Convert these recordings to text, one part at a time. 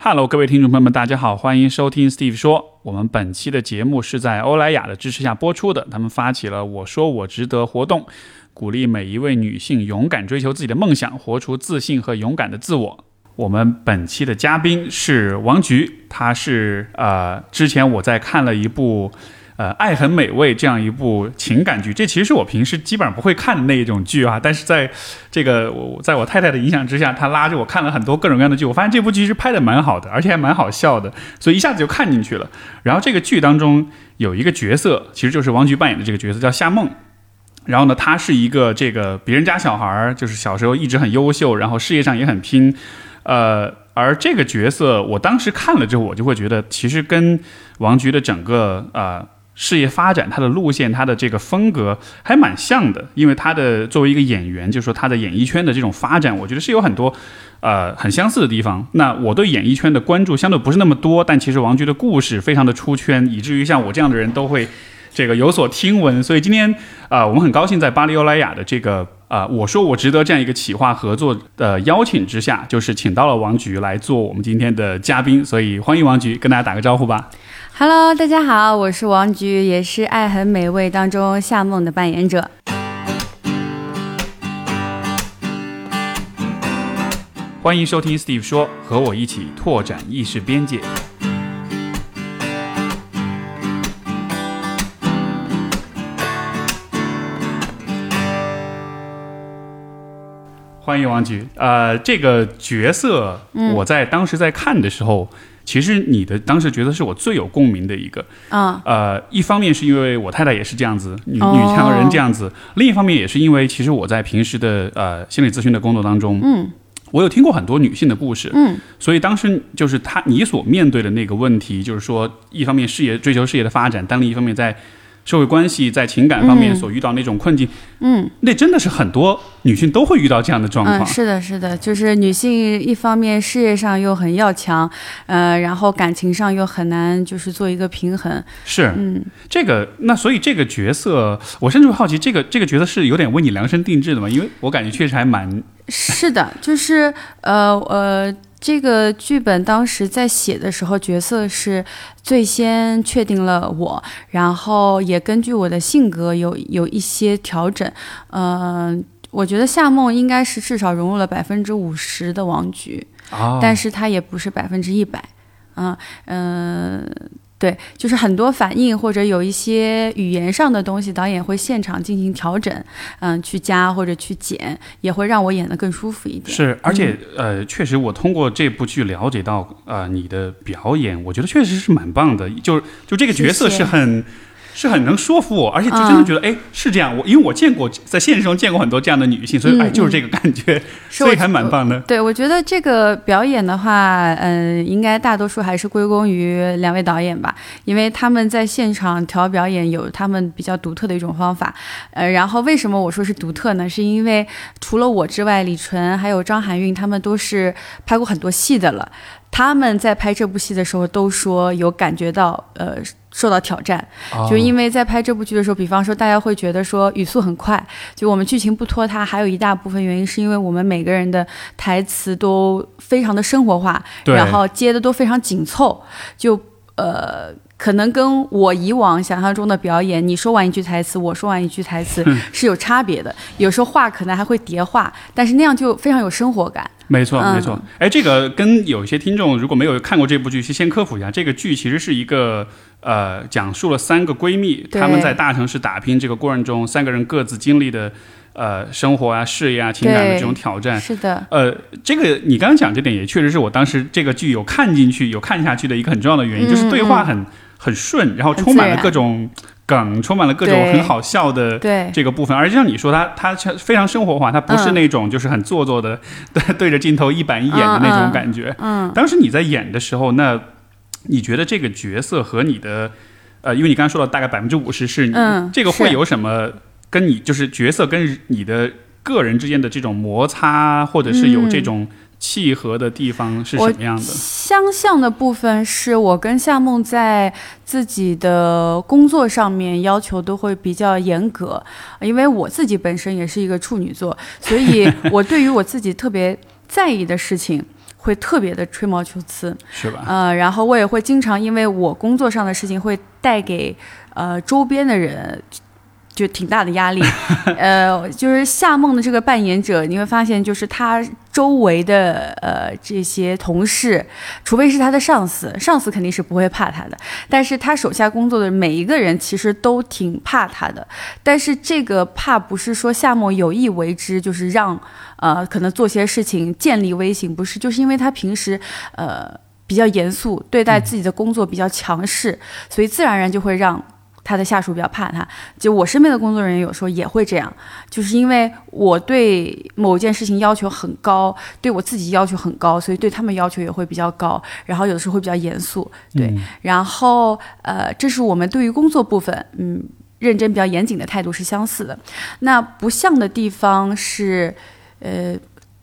Hello，各位听众朋友们，大家好，欢迎收听 Steve 说。我们本期的节目是在欧莱雅的支持下播出的，他们发起了“我说我值得”活动，鼓励每一位女性勇敢追求自己的梦想，活出自信和勇敢的自我。我们本期的嘉宾是王菊，她是呃，之前我在看了一部。呃，爱很美味这样一部情感剧，这其实是我平时基本上不会看的那一种剧啊。但是在这个我在我太太的影响之下，她拉着我看了很多各种各样的剧，我发现这部剧是拍的蛮好的，而且还蛮好笑的，所以一下子就看进去了。然后这个剧当中有一个角色，其实就是王菊扮演的这个角色叫夏梦。然后呢，他是一个这个别人家小孩儿，就是小时候一直很优秀，然后事业上也很拼。呃，而这个角色我当时看了之后，我就会觉得其实跟王菊的整个呃。事业发展，他的路线，他的这个风格还蛮像的，因为他的作为一个演员，就是说他的演艺圈的这种发展，我觉得是有很多，呃，很相似的地方。那我对演艺圈的关注相对不是那么多，但其实王菊的故事非常的出圈，以至于像我这样的人都会这个有所听闻。所以今天啊，我们很高兴在巴黎欧莱雅的这个啊，我说我值得这样一个企划合作的邀请之下，就是请到了王菊来做我们今天的嘉宾。所以欢迎王菊，跟大家打个招呼吧。Hello，大家好，我是王菊，也是《爱很美味》当中夏梦的扮演者。欢迎收听 Steve 说，和我一起拓展意识边界。欢迎王菊，呃，这个角色我在当时在看的时候。其实你的当时觉得是我最有共鸣的一个啊，呃，一方面是因为我太太也是这样子，女女强人这样子；另一方面也是因为，其实我在平时的呃心理咨询的工作当中，嗯，我有听过很多女性的故事，嗯，所以当时就是她你所面对的那个问题，就是说，一方面事业追求事业的发展，但另一方面在。社会关系在情感方面所遇到那种困境，嗯，那真的是很多女性都会遇到这样的状况。是的，是的，就是女性一方面事业上又很要强，呃，然后感情上又很难，就是做一个平衡。是，嗯，这个那所以这个角色，我甚至会好奇，这个这个角色是有点为你量身定制的吗？因为我感觉确实还蛮。是的，就是呃呃。这个剧本当时在写的时候，角色是最先确定了我，然后也根据我的性格有有一些调整。嗯，我觉得夏梦应该是至少融入了百分之五十的王菊，但是她也不是百分之一百。嗯嗯。对，就是很多反应或者有一些语言上的东西，导演会现场进行调整，嗯，去加或者去减，也会让我演得更舒服一点。是，而且呃，确实我通过这部剧了解到，呃，你的表演，我觉得确实是蛮棒的，就是就这个角色是很。是很能说服我，而且就真的觉得，哎，是这样。我因为我见过在现实中见过很多这样的女性，所以哎，就是这个感觉，所以还蛮棒的。对，我觉得这个表演的话，嗯，应该大多数还是归功于两位导演吧，因为他们在现场调表演有他们比较独特的一种方法。呃，然后为什么我说是独特呢？是因为除了我之外，李纯还有张含韵他们都是拍过很多戏的了。他们在拍这部戏的时候都说有感觉到，呃，受到挑战，就因为在拍这部剧的时候，比方说大家会觉得说语速很快，就我们剧情不拖沓，还有一大部分原因是因为我们每个人的台词都非常的生活化，然后接的都非常紧凑，就呃。可能跟我以往想象中的表演，你说完一句台词，我说完一句台词是有差别的。有时候话可能还会叠话，但是那样就非常有生活感。没错，没错。哎，这个跟有些听众如果没有看过这部剧，去先科普一下，这个剧其实是一个呃，讲述了三个闺蜜她们在大城市打拼这个过程中，三个人各自经历的。呃，生活啊，事业啊，情感的这种挑战，是的。呃，这个你刚刚讲这点，也确实是我当时这个剧有看进去、有看下去的一个很重要的原因，就是对话很很顺，然后充满了各种梗，充满了各种很好笑的这个部分。而且像你说，他他非常生活化，他不是那种就是很做作的对对着镜头一板一眼的那种感觉。嗯，当时你在演的时候，那你觉得这个角色和你的呃，因为你刚刚说了大概百分之五十是你，这个会有什么？跟你就是角色跟你的个人之间的这种摩擦，或者是有这种契合的地方是什么样的？相像的部分是我跟夏梦在自己的工作上面要求都会比较严格，因为我自己本身也是一个处女座，所以 我对于我自己特别在意的事情。会特别的吹毛求疵，是吧？呃，然后我也会经常因为我工作上的事情会带给呃周边的人。就挺大的压力，呃，就是夏梦的这个扮演者，你会发现，就是他周围的呃这些同事，除非是他的上司，上司肯定是不会怕他的，但是他手下工作的每一个人其实都挺怕他的。但是这个怕不是说夏梦有意为之，就是让呃可能做些事情建立威信，不是，就是因为他平时呃比较严肃，对待自己的工作比较强势，所以自然而然就会让。他的下属比较怕他，就我身边的工作人员有时候也会这样，就是因为我对某件事情要求很高，对我自己要求很高，所以对他们要求也会比较高，然后有的时候会比较严肃，对，然后呃，这是我们对于工作部分，嗯，认真比较严谨的态度是相似的，那不像的地方是，呃。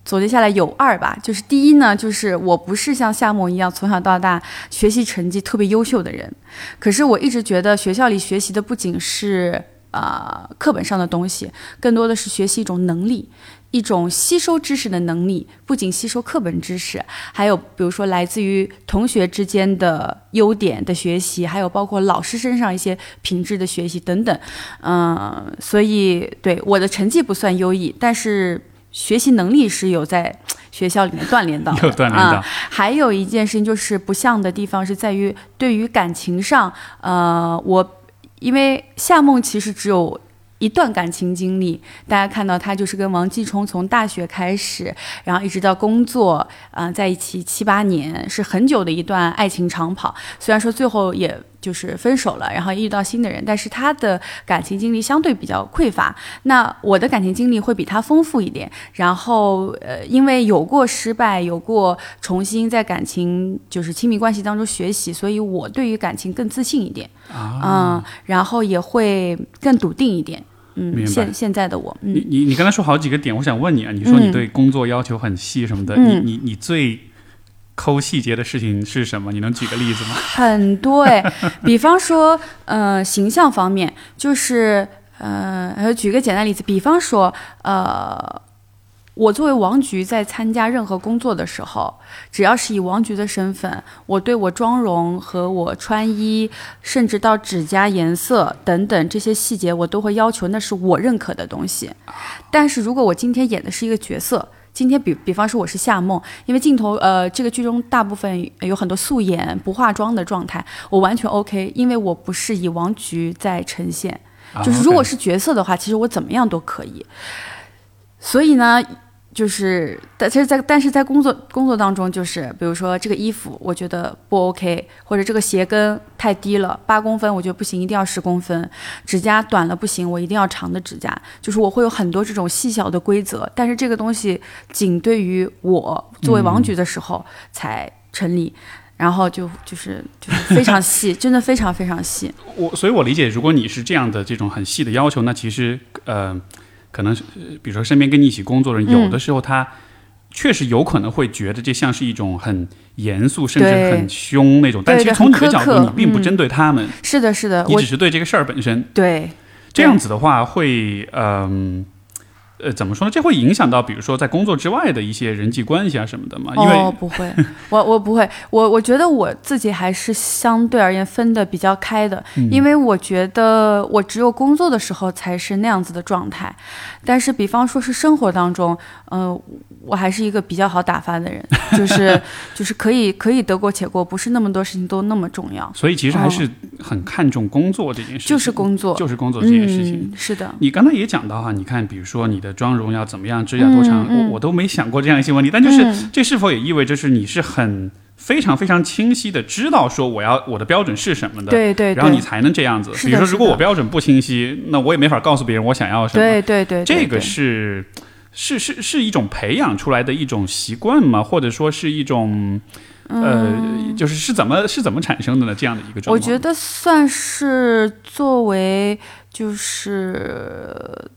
总结下来有二吧，就是第一呢，就是我不是像夏梦一样从小到大学习成绩特别优秀的人，可是我一直觉得学校里学习的不仅是啊课本上的东西，更多的是学习一种能力，一种吸收知识的能力，不仅吸收课本知识，还有比如说来自于同学之间的优点的学习，还有包括老师身上一些品质的学习等等，嗯，所以对我的成绩不算优异，但是。学习能力是有在 学校里面锻炼到，有锻炼到。还有一件事情就是不像的地方是在于对于感情上，呃，我因为夏梦其实只有一段感情经历，大家看到他就是跟王继冲从大学开始，然后一直到工作，啊，在一起七八年，是很久的一段爱情长跑。虽然说最后也。就是分手了，然后遇到新的人，但是他的感情经历相对比较匮乏。那我的感情经历会比他丰富一点。然后，呃，因为有过失败，有过重新在感情就是亲密关系当中学习，所以我对于感情更自信一点啊。嗯，然后也会更笃定一点。嗯，现现在的我，你你你刚才说好几个点，我想问你啊，你说你对工作要求很细什么的，你你你最。抠细节的事情是什么？你能举个例子吗？很多哎，比方说，呃，形象方面，就是，呃，举个简单例子，比方说，呃，我作为王菊在参加任何工作的时候，只要是以王菊的身份，我对我妆容和我穿衣，甚至到指甲颜色等等这些细节，我都会要求那是我认可的东西。但是如果我今天演的是一个角色，今天比比方说我是夏梦，因为镜头呃这个剧中大部分有很多素颜不化妆的状态，我完全 OK，因为我不是以王菊在呈现，就是如果是角色的话，其实我怎么样都可以，所以呢。就是，但其实，在但是在工作工作当中，就是比如说这个衣服，我觉得不 OK，或者这个鞋跟太低了，八公分，我觉得不行，一定要十公分。指甲短了不行，我一定要长的指甲。就是我会有很多这种细小的规则，但是这个东西仅对于我作为王局的时候才成立，然后就就是就是非常细，真的非常非常细。我所以，我理解，如果你是这样的这种很细的要求，那其实呃。可能是，比如说身边跟你一起工作的人，有的时候他确实有可能会觉得这像是一种很严肃，甚至很凶那种。但其实从你的角度，你并不针对他们。是的，是的，你只是对这个事儿本身。对，这样子的话会，嗯。呃，怎么说呢？这会影响到，比如说在工作之外的一些人际关系啊什么的吗？哦，不会，我我不会，我我觉得我自己还是相对而言分的比较开的，因为我觉得我只有工作的时候才是那样子的状态，但是比方说是生活当中，嗯，我还是一个比较好打发的人，就是就是可以可以得过且过，不是那么多事情都那么重要。所以其实还是很看重工作这件事情，就是工作，就是工作这件事情。是的，你刚才也讲到哈，你看，比如说你的妆容要怎么样，指甲多长，我我都没想过这样一些问题。但就是这是否也意味着是你是很非常非常清晰的知道说我要我的标准是什么的？对对，然后你才能这样子。比如说，如果我标准不清晰，那我也没法告诉别人我想要什么。对对对，这个是是是是一种培养出来的一种习惯吗？或者说是一种呃，就是是怎么是怎么产生的呢？这样的一个状况，我觉得算是作为就是。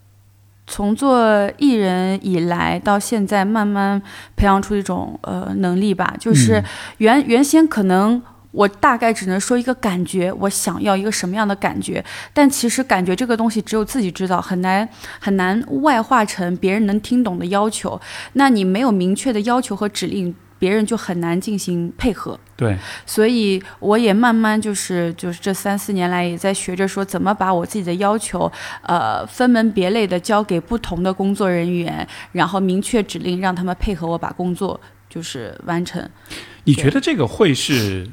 从做艺人以来到现在，慢慢培养出一种呃能力吧。就是原原先可能我大概只能说一个感觉，我想要一个什么样的感觉，但其实感觉这个东西只有自己知道，很难很难外化成别人能听懂的要求。那你没有明确的要求和指令。别人就很难进行配合。对，所以我也慢慢就是就是这三四年来也在学着说怎么把我自己的要求，呃，分门别类的交给不同的工作人员，然后明确指令让他们配合我把工作就是完成。你觉得这个会是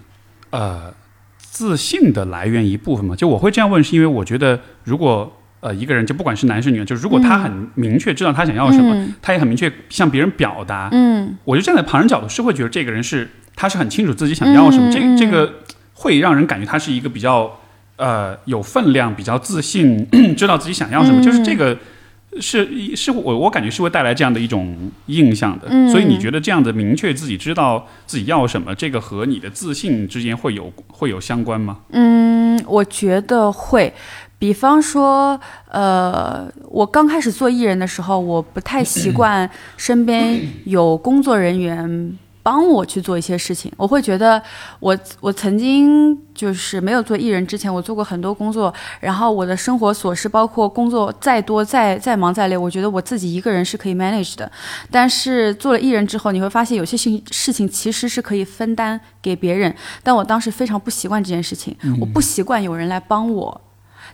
呃自信的来源一部分吗？就我会这样问，是因为我觉得如果呃一个人就不管是男是女，就是如果他很明确知道他想要什么，嗯。他也很明确向别人表达，嗯。我就站在旁人角度是会觉得这个人是他是很清楚自己想要什么，嗯这嗯这个会让人感觉他是一个比较呃有分量、比较自信，知道自己想要什么，嗯就是这个。是是我我感觉是会带来这样的一种印象的，嗯。所以你觉得这样的明确自己知道自己要什么，这个和你的自信之间会有会有相关吗？嗯，我觉得会。比方说，呃，我刚开始做艺人的时候，我不太习惯身边有工作人员帮我去做一些事情。我会觉得我，我曾经就是没有做艺人之前，我做过很多工作，然后我的生活琐事，包括工作再多、再再忙再累，我觉得我自己一个人是可以 manage 的。但是做了艺人之后，你会发现有些事事情其实是可以分担给别人，但我当时非常不习惯这件事情，我不习惯有人来帮我。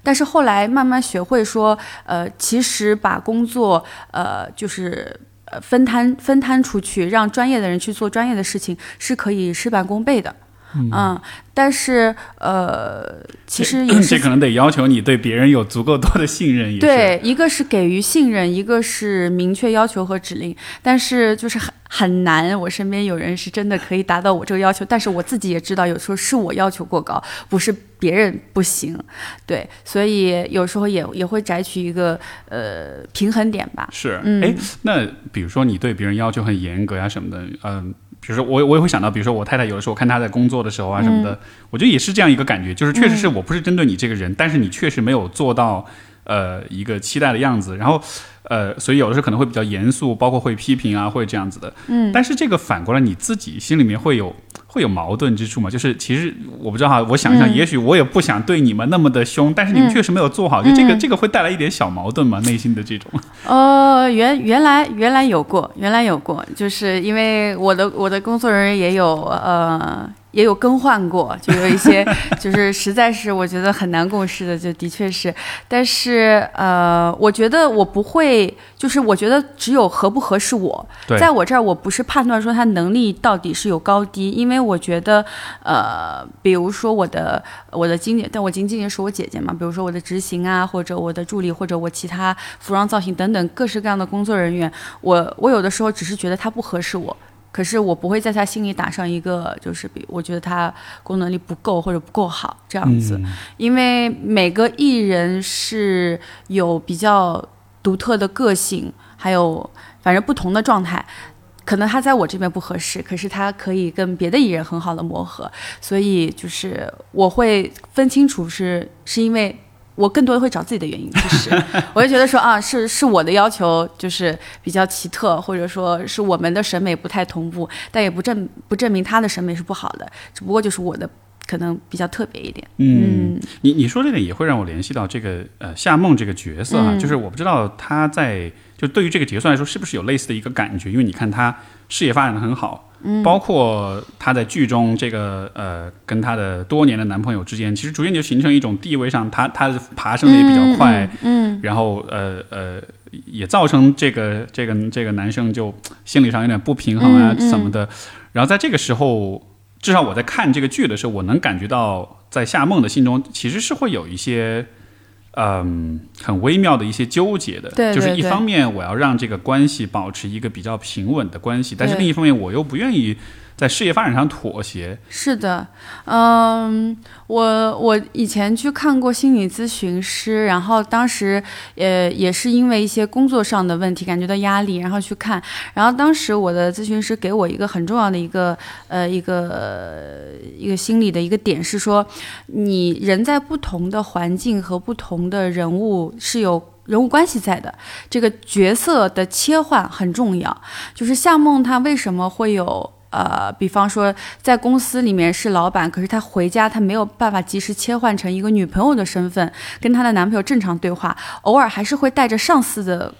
但是后来慢慢学会说，呃，其实把工作，呃，就是呃分摊分摊出去，让专业的人去做专业的事情，是可以事半功倍的。嗯，但是呃，其实也 这可能得要求你对别人有足够多的信任，也对，一个是给予信任，一个是明确要求和指令，但是就是很很难。我身边有人是真的可以达到我这个要求，但是我自己也知道，有时候是我要求过高，不是别人不行。对，所以有时候也也会摘取一个呃平衡点吧。是，嗯哎，那比如说你对别人要求很严格呀什么的，嗯、比如说我我也会想到，比如说我太太有的时候看她在工作的时候啊什么的，我觉得也是这样一个感觉，就是确实是我不是针对你这个人，但是你确实没有做到呃一个期待的样子，然后呃，所以有的时候可能会比较严肃，包括会批评啊，会这样子的。嗯，但是这个反过来你自己心里面会有会有矛盾之处嘛？就是其实我不知道哈，我想一想，嗯也许我也不想对你们那么的凶，但是你们嗯确实没有做好，就这个嗯这个会带来一点小矛盾嘛？内心的这种。呃，原原来原来有过，原来有过，就是因为我的我的工作人员也有呃也有更换过，就有一些 就是实在是我觉得很难共事的，就的确是，但是呃，我觉得我不会，就是我觉得只有合不合适我，在我这儿我不是判断说他能力到底是有高低，因为我觉得呃，比如说我的我的经纪，但我经纪人是我姐姐嘛，比如说我的执行啊，或者我的助理，或者我其他服装造型等等各式各样的工作人员，我我有的时候只是觉得他不合适我。可是我不会在他心里打上一个，就是比我觉得他功能力不够或者不够好这样子，嗯因为每个艺人是有比较独特的个性，还有反正不同的状态。可能他在我这边不合适，可是他可以跟别的艺人很好的磨合，所以就是我会分清楚是是因为我更多的会找自己的原因，其实。我就觉得说啊，是是我的要求就是比较奇特，或者说是我们的审美不太同步，但也不证不证明他的审美是不好的，只不过就是我的可能比较特别一点。嗯，你你说这点也会让我联系到这个呃夏梦这个角色啊，嗯。就是我不知道他在就对于这个角色来说是不是有类似的一个感觉，因为你看他事业发展的很好，嗯，包括她在剧中这个呃跟她的多年的男朋友之间，其实逐渐就形成一种地位上，她她的爬升的也比较快，嗯，然后呃呃也造成这个这个这个男生就心理上有点不平衡啊什么的，然后在这个时候。至少我在看这个剧的时候，我能感觉到，在夏梦的心中其实是会有一些，嗯，很微妙的一些纠结的。对对就是一方面我要让这个关系保持一个比较平稳的关系，但是另一方面我又不愿意在事业发展上妥协。是的，嗯，我我以前去看过心理咨询师，然后当时呃也是因为一些工作上的问题感觉到压力，然后去看，然后当时我的咨询师给我一个很重要的一个呃一个一个心理的一个点是说，你人在不同的环境和不同的人物是有。人物关系在的这个角色的切换很重要，就是夏梦她为什么会有呃，比方说在公司里面是老板，可是她回家她没有办法及时切换成一个女朋友的身份，跟她的男朋友正常对话，偶尔还是会带着上司的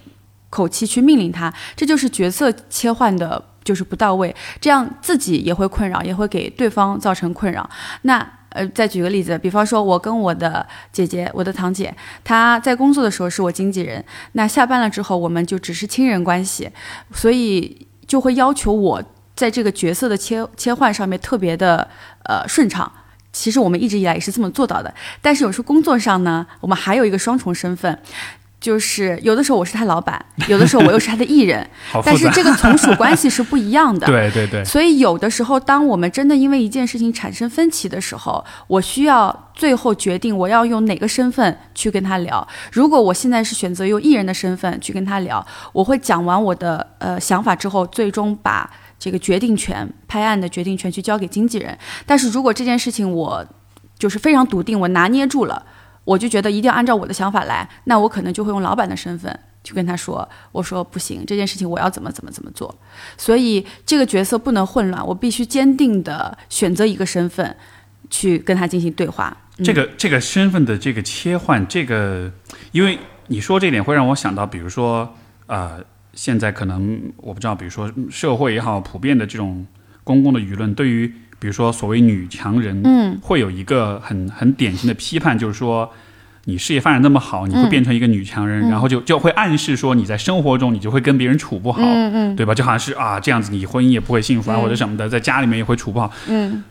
口气去命令他，这就是角色切换的就是不到位，这样自己也会困扰，也会给对方造成困扰。那呃，再举个例子，比方说，我跟我的姐姐，我的堂姐，她在工作的时候是我经纪人，那下班了之后，我们就只是亲人关系，所以就会要求我在这个角色的切切换上面特别的呃顺畅。其实我们一直以来也是这么做到的，但是有时候工作上呢，我们还有一个双重身份。就是有的时候我是他老板，有的时候我又是他的艺人，但是这个从属关系是不一样的。对对对。所以有的时候，当我们真的因为一件事情产生分歧的时候，我需要最后决定我要用哪个身份去跟他聊。如果我现在是选择用艺人的身份去跟他聊，我会讲完我的呃想法之后，最终把这个决定权、拍案的决定权去交给经纪人。但是如果这件事情我就是非常笃定，我拿捏住了。我就觉得一定要按照我的想法来，那我可能就会用老板的身份去跟他说：“我说不行，这件事情我要怎么怎么怎么做。”所以这个角色不能混乱，我必须坚定的选择一个身份去跟他进行对话。这个这个身份的这个切换，这个因为你说这点会让我想到，比如说呃，现在可能我不知道，比如说社会也好，普遍的这种公共的舆论对于。比如说，所谓女强人，嗯，会有一个很很典型的批判，就是说，你事业发展那么好，你会变成一个女强人，然后就就会暗示说，你在生活中你就会跟别人处不好，嗯嗯，对吧？就好像是啊，这样子你婚姻也不会幸福啊，或者什么的，在家里面也会处不好，嗯。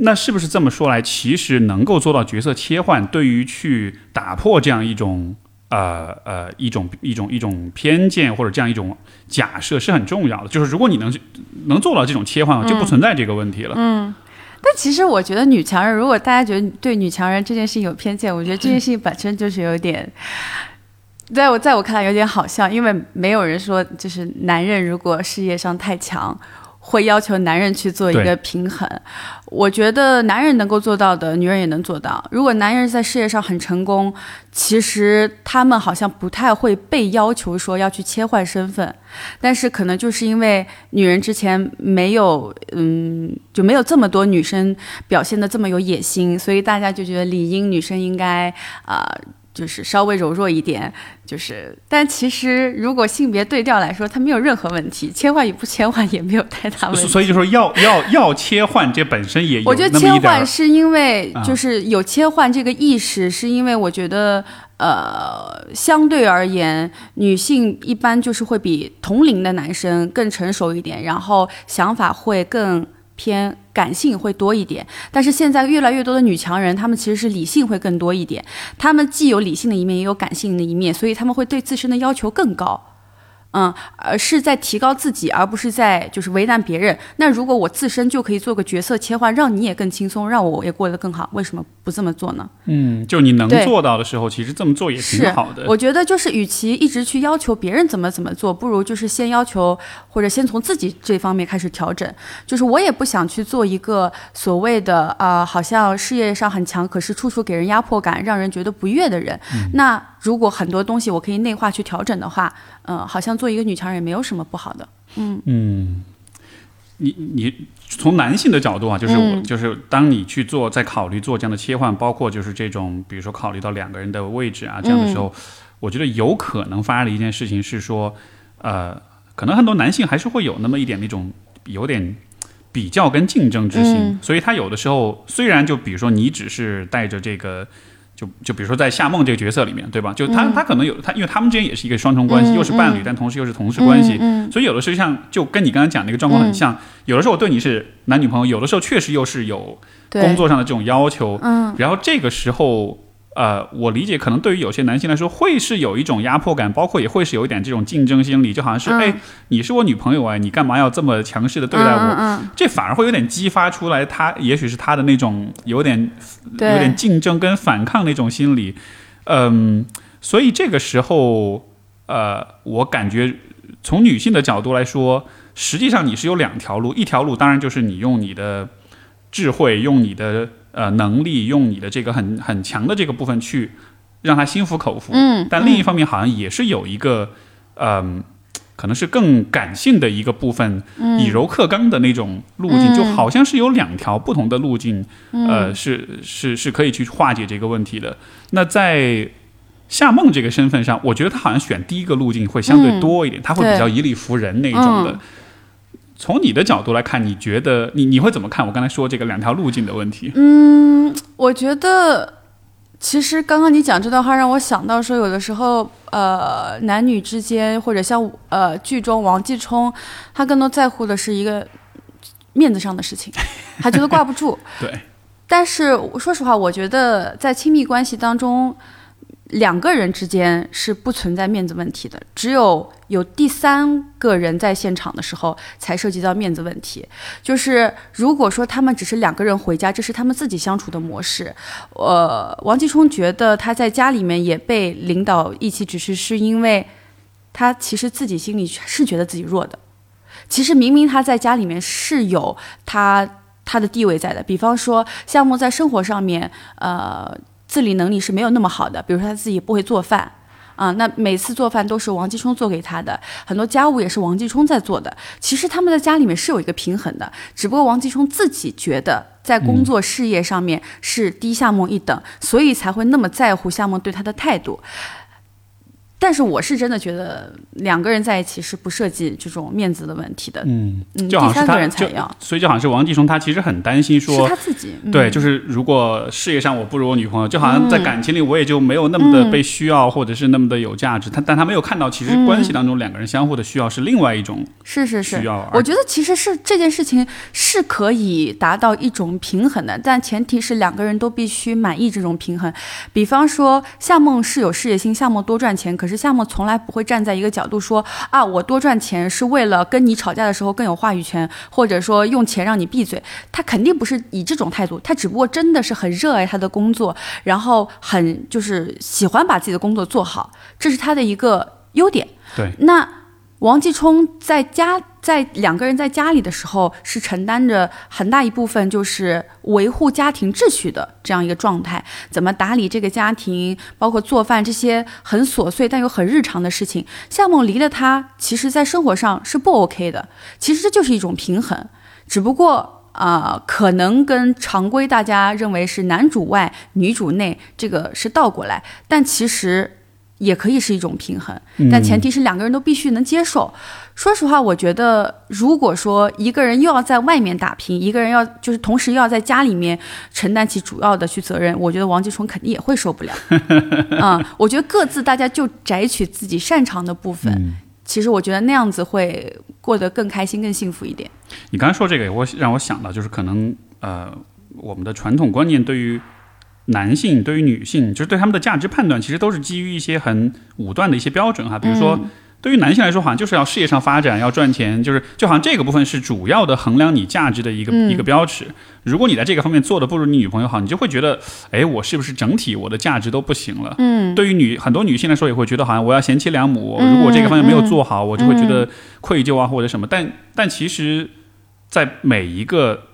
那是不是这么说来，其实能够做到角色切换，对于去打破这样一种？呃呃，一种一种一种偏见或者这样一种假设是很重要的。就是如果你能能做到这种切换，就不存在这个问题了。嗯，但其实我觉得女强人，如果大家觉得对女强人这件事情有偏见，我觉得这件事情本身就是有点，在我在我看来有点好笑，因为没有人说就是男人如果事业上太强。会要求男人去做一个平衡，我觉得男人能够做到的，女人也能做到。如果男人在事业上很成功，其实他们好像不太会被要求说要去切换身份，但是可能就是因为女人之前没有，嗯，就没有这么多女生表现的这么有野心，所以大家就觉得理应女生应该啊。就是稍微柔弱一点，就是，但其实如果性别对调来说，它没有任何问题，切换与不切换也没有太大问题。所以就说要要要切换，这本身也有我觉得切换是因为就是有切换这个意识，是因为我觉得呃，相对而言，女性一般就是会比同龄的男生更成熟一点，然后想法会更。偏感性会多一点，但是现在越来越多的女强人，她们其实是理性会更多一点。她们既有理性的一面，也有感性的一面，所以她们会对自身的要求更高。嗯，而是在提高自己，而不是在就是为难别人。那如果我自身就可以做个角色切换，让你也更轻松，让我也过得更好，为什么不这么做呢？嗯，就你能做到的时候，其实这么做也挺好的。我觉得 就是，与其一直去要求别人怎么怎么做，不如就是先要求或者先从自己这方面开始调整。就是我也不想去做一个所谓的啊，好像事业上很强，可是处处给人压迫感，让人觉得不悦的人。那如果很多东西我可以内化去调整的话，嗯，好像做一个女强人也没有什么不好的。嗯嗯，你你从男性的角度啊，就是我就是当你去做在考虑做这样的切换，包括就是这种比如说考虑到两个人的位置啊这样的时候，我觉得有可能发生的一件事情是说，呃，可能很多男性还是会有那么一点那种有点比较跟竞争之心，所以他有的时候虽然就比如说你只是带着这个。就就比如说在夏梦这个角色里面，对吧？就他他可能有他，因为他们之间也是一个双重关系，又是伴侣，但同时又是同事关系，所以有的时候像就跟你刚才讲那个状况很像，有的时候我对你是男女朋友，有的时候确实又是有工作上的这种要求，然后这个时候。呃，我理解，可能对于有些男性来说，会是有一种压迫感，包括也会是有一点这种竞争心理，就好像是，哎，你是我女朋友啊，你干嘛要这么强势的对待我？这反而会有点激发出来他，也许是他的那种有点有点竞争跟反抗那种心理。嗯，所以这个时候，呃，我感觉从女性的角度来说，实际上你是有两条路，一条路当然就是你用你的智慧，用你的。呃，能力用你的这个很很强的这个部分去让他心服口服，嗯，但另一方面好像也是有一个，嗯，可能是更感性的一个部分，以柔克刚的那种路径，就好像是有两条不同的路径，呃，是是是可以去化解这个问题的。那在夏梦这个身份上，我觉得他好像选第一个路径会相对多一点，他会比较以理服人那种的。从你的角度来看，你觉得你你会怎么看？我刚才说这个两条路径的问题。嗯，我觉得其实刚刚你讲这段话让我想到说，有的时候呃，男女之间或者像呃剧中王继冲，他更多在乎的是一个面子上的事情，他觉得挂不住。对。但是说实话，我觉得在亲密关系当中。两个人之间是不存在面子问题的，只有有第三个人在现场的时候才涉及到面子问题。就是如果说他们只是两个人回家，这是他们自己相处的模式。呃，王继冲觉得他在家里面也被领导一起指示，是因为他其实自己心里是觉得自己弱的。其实明明他在家里面是有他他的地位在的，比方说夏沫在生活上面，呃。自理能力是没有那么好的，比如说他自己不会做饭，啊，那每次做饭都是王继冲做给他的，很多家务也是王继冲在做的。其实他们在家里面是有一个平衡的，只不过王继冲自己觉得在工作事业上面是低夏梦一等，所以才会那么在乎夏梦对他的态度。但是我是真的觉得两个人在一起是不涉及这种面子的问题的。嗯嗯，第三个人才要。所以就好像是王继冲，他其实很担心说，是他自己。对，就是如果事业上我不如我女朋友，就好像在感情里我也就没有那么的被需要，或者是那么的有价值。他但他没有看到，其实关系当中两个人相互的需要是另外一种是是是需要。我觉得其实是这件事情是可以达到一种平衡的，但前提是两个人都必须满意这种平衡。比方说夏梦是有事业心，夏梦多赚钱，可是夏梦从来。不会站在一个角度说啊，我多赚钱是为了跟你吵架的时候更有话语权，或者说用钱让你闭嘴。他肯定不是以这种态度，他只不过真的是很热爱他的工作，然后很就是喜欢把自己的工作做好，这是他的一个优点。对，那。王继冲在家，在两个人在家里的时候，是承担着很大一部分，就是维护家庭秩序的这样一个状态。怎么打理这个家庭，包括做饭这些很琐碎但又很日常的事情。夏梦离了他，其实在生活上是不 OK 的。其实这就是一种平衡，只不过啊，可能跟常规大家认为是男主外女主内这个是倒过来，但其实。也可以是一种平衡，但前提是两个人都必须能接受。说实话，我觉得如果说一个人又要在外面打拼，一个人要就是同时又要在家里面承担起主要的去责任，我觉得王继冲肯定也会受不了。嗯，我觉得各自大家就摘取自己擅长的部分，其实我觉得那样子会过得更开心、更幸福一点。你刚才说这个，我让我想到就是可能呃，我们的传统观念对于。男性对于女性，就是对他们的价值判断，其实都是基于一些很武断的一些标准哈。比如说，对于男性来说，好像就是要事业上发展，要赚钱，就是就好像这个部分是主要的衡量你价值的一个一个标尺。如果你在这个方面做的不如你女朋友好，你就会觉得，哎，我是不是整体我的价值都不行了？嗯。对于女很多女性来说，也会觉得好像我要贤妻良母，如果这个方面没有做好，我就会觉得愧疚啊或者什么。但但其实，在每一个。